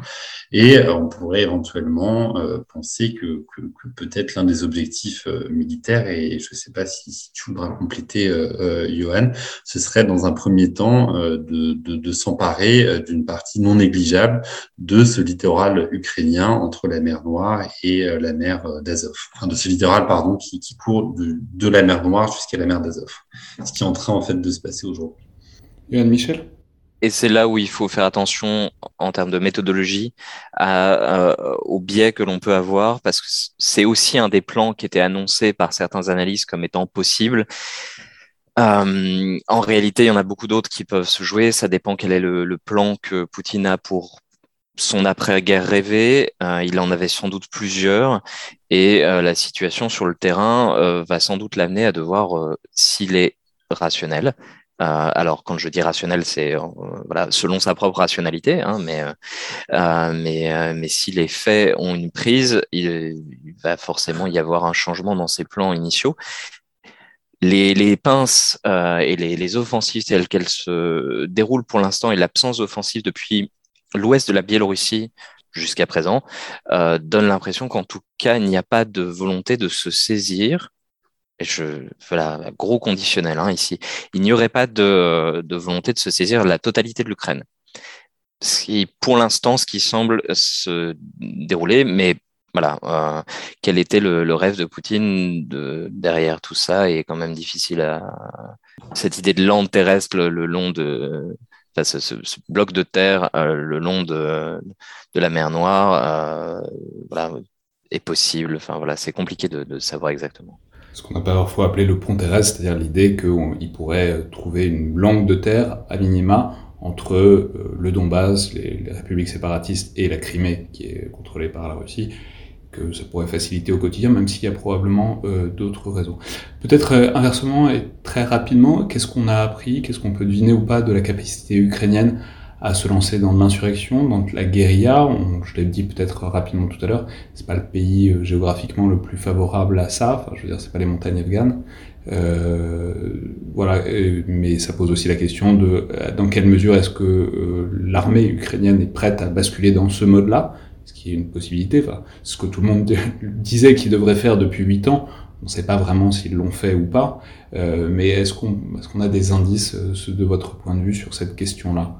Et euh, on pourrait éventuellement euh, penser que, que, peut-être l'un des objectifs militaires, et je ne sais pas si, tu voudras compléter, euh, Johan, ce serait dans un premier temps de, de, s'emparer d'une partie non négligeable de ce littoral ukrainien entre la mer Noire et la mer d'Azov. Enfin, de ce littoral, pardon, qui, qui court de, de la mer Noire jusqu'à la mer d'Azov. Ce qui est en train, en fait, de se passer aujourd'hui. Johan Michel? Et c'est là où il faut faire attention en termes de méthodologie à, à, au biais que l'on peut avoir, parce que c'est aussi un des plans qui était annoncé par certains analystes comme étant possible. Euh, en réalité, il y en a beaucoup d'autres qui peuvent se jouer. Ça dépend quel est le, plan que Poutine a pour son après-guerre rêvée. Euh, il en avait sans doute plusieurs, et euh, la situation sur le terrain euh, va sans doute l'amener à devoir, euh, s'il est rationnel, euh, alors, quand je dis rationnel, c'est euh, voilà, selon sa propre rationalité, hein, mais, euh, mais, mais si les faits ont une prise, il, va forcément y avoir un changement dans ses plans initiaux. Les, les pinces et les, les, offensives telles qu'elles se déroulent pour l'instant et l'absence d'offensive depuis l'ouest de la Biélorussie jusqu'à présent euh, donne l'impression qu'en tout cas, il n'y a pas de volonté de se saisir je, voilà, gros conditionnel hein, ici, il n'y aurait pas de, de, volonté de se saisir la totalité de l'Ukraine. Ce pour l'instant, ce qui semble se dérouler, mais voilà, euh, quel était le, le, rêve de Poutine de, derrière tout ça est quand même difficile à. Cette idée de lande terrestre le, long de. Enfin, ce, ce, ce, bloc de terre euh, le long de, de la mer Noire, euh, voilà, est possible. Enfin, voilà, c'est compliqué de, de savoir exactement ce qu'on a parfois appelé le pont terrestre, c'est-à-dire l'idée qu'il pourrait trouver une langue de terre, à minima, entre euh, le Donbass, les, les, républiques séparatistes et la Crimée, qui est contrôlée par la Russie, que ça pourrait faciliter au quotidien, même s'il y a probablement euh, d'autres raisons. Peut-être euh, inversement et très rapidement, qu'est-ce qu'on a appris, qu'est-ce qu'on peut deviner ou pas de la capacité ukrainienne à se lancer dans l'insurrection, dans la guérilla. Je l'ai dit peut-être rapidement tout à l'heure, c'est pas le pays euh, géographiquement le plus favorable à ça. Enfin, je veux dire, c'est pas les montagnes afghanes. Euh, voilà, mais ça pose aussi la question de euh, dans quelle mesure est-ce que euh, l'armée ukrainienne est prête à basculer dans ce mode-là, ce qui est une possibilité. Ce que tout le monde disait qu'ils devraient faire depuis huit ans. On ne sait pas vraiment s'ils l'ont fait ou pas, euh, mais est-ce qu'on est qu'on a des indices, de votre point de vue, sur cette question-là?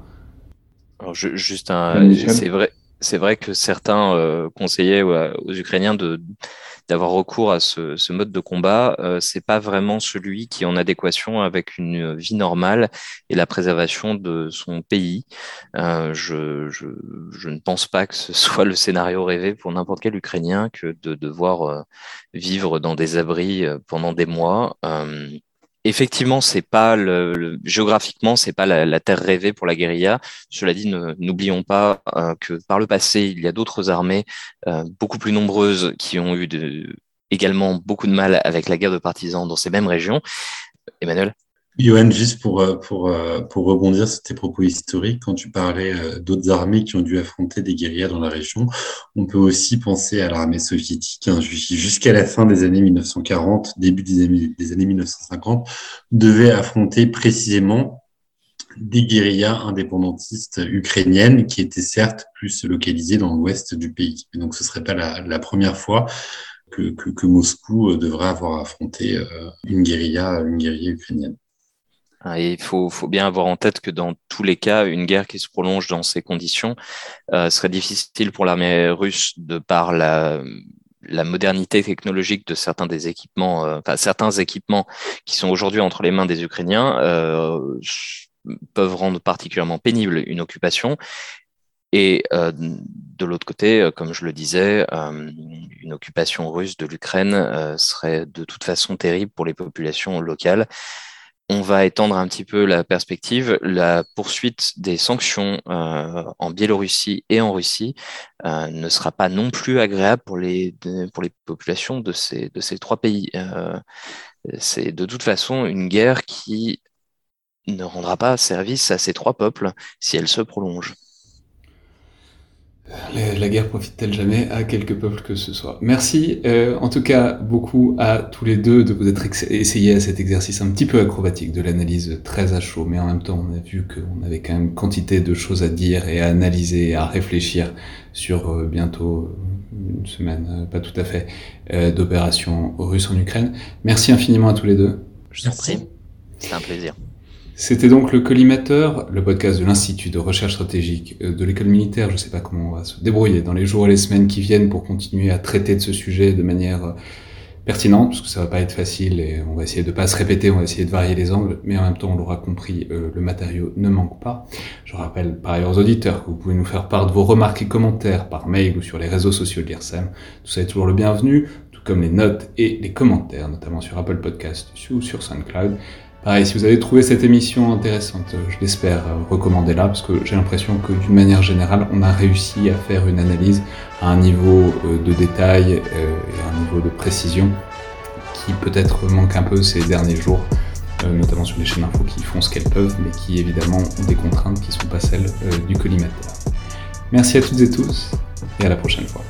Alors, je, juste un, c'est vrai, c'est vrai que certains euh, conseillaient aux, aux, Ukrainiens de d'avoir recours à ce, ce, mode de combat. Euh, c'est pas vraiment celui qui est en adéquation avec une vie normale et la préservation de son pays. Euh, je, je, je, ne pense pas que ce soit le scénario rêvé pour n'importe quel Ukrainien que de devoir euh, vivre dans des abris euh, pendant des mois. Effectivement, c'est pas le, le, géographiquement, c'est pas la, terre rêvée pour la guérilla. Cela dit, n'oublions pas euh, que par le passé, il y a d'autres armées euh, beaucoup plus nombreuses qui ont eu également beaucoup de mal avec la guerre de partisans dans ces mêmes régions. Emmanuel? Johan, juste pour, euh, pour, euh, pour rebondir sur tes propos historiques, quand tu parlais euh, d'autres armées qui ont dû affronter des guérillas dans la région, on peut aussi penser à l'armée soviétique, hein, jusqu'à la fin des années 1940, début des années, des années 1950, devait affronter précisément des guérillas indépendantistes ukrainiennes qui étaient certes plus localisées dans l'ouest du pays. Donc ce ne serait pas la, première fois que, que, Moscou devrait avoir affronté une guérilla, une guérilla ukrainienne. Il faut, faut, bien avoir en tête que dans tous les cas, une guerre qui se prolonge dans ces conditions euh, serait difficile pour l'armée russe de par la, la, modernité technologique de certains des équipements, euh, enfin, certains équipements qui sont aujourd'hui entre les mains des Ukrainiens euh, peuvent rendre particulièrement pénible une occupation. Et euh, de l'autre côté, comme je le disais, euh, une occupation russe de l'Ukraine euh, serait de toute façon terrible pour les populations locales on va étendre un petit peu la perspective. La poursuite des sanctions euh, en Biélorussie et en Russie euh, ne sera pas non plus agréable pour les, populations de ces, de ces trois pays. Euh, c'est de toute façon une guerre qui ne rendra pas service à ces trois peuples si elle se prolonge. La, guerre profite-t-elle jamais à quelque peuple que ce soit? Merci euh, en tout cas beaucoup à tous les deux de vous être essayés à cet exercice un petit peu acrobatique de l'analyse très à chaud, mais en même temps on a vu qu'on avait quand même quantité de choses à dire et à analyser, à réfléchir sur euh, bientôt une semaine, euh, pas tout à fait, d'opérations russes en Ukraine. Merci infiniment à tous les deux. Je vous en prie, c'est un plaisir. C'était donc le collimateur, le podcast de l'Institut de recherche stratégique euh, de l'école militaire. Je ne sais pas comment on va se débrouiller dans les jours et les semaines qui viennent pour continuer à traiter de ce sujet de manière euh, pertinente, parce que ça va pas être facile et on va essayer de pas se répéter, on va essayer de varier les angles, mais en même temps, on l'aura compris, euh, le matériau ne manque pas. Je rappelle par ailleurs aux auditeurs que vous pouvez nous faire part de vos remarques et commentaires par mail ou sur les réseaux sociaux de l'IRSEM. Tout ça est toujours le bienvenu, tout comme les notes et les commentaires, notamment sur Apple Podcast ou sur SoundCloud. Pareil, si vous avez trouvé cette émission intéressante, euh, je l'espère, euh, recommandez-la, parce que j'ai l'impression que d'une manière générale, on a réussi à faire une analyse à un niveau euh, de détail et à un niveau de précision qui peut-être manque un peu ces derniers jours, notamment sur les chaînes info qui font ce qu'elles peuvent, mais qui évidemment ont des contraintes qui ne sont pas celles du collimateur. Merci à toutes et tous, et à la prochaine fois.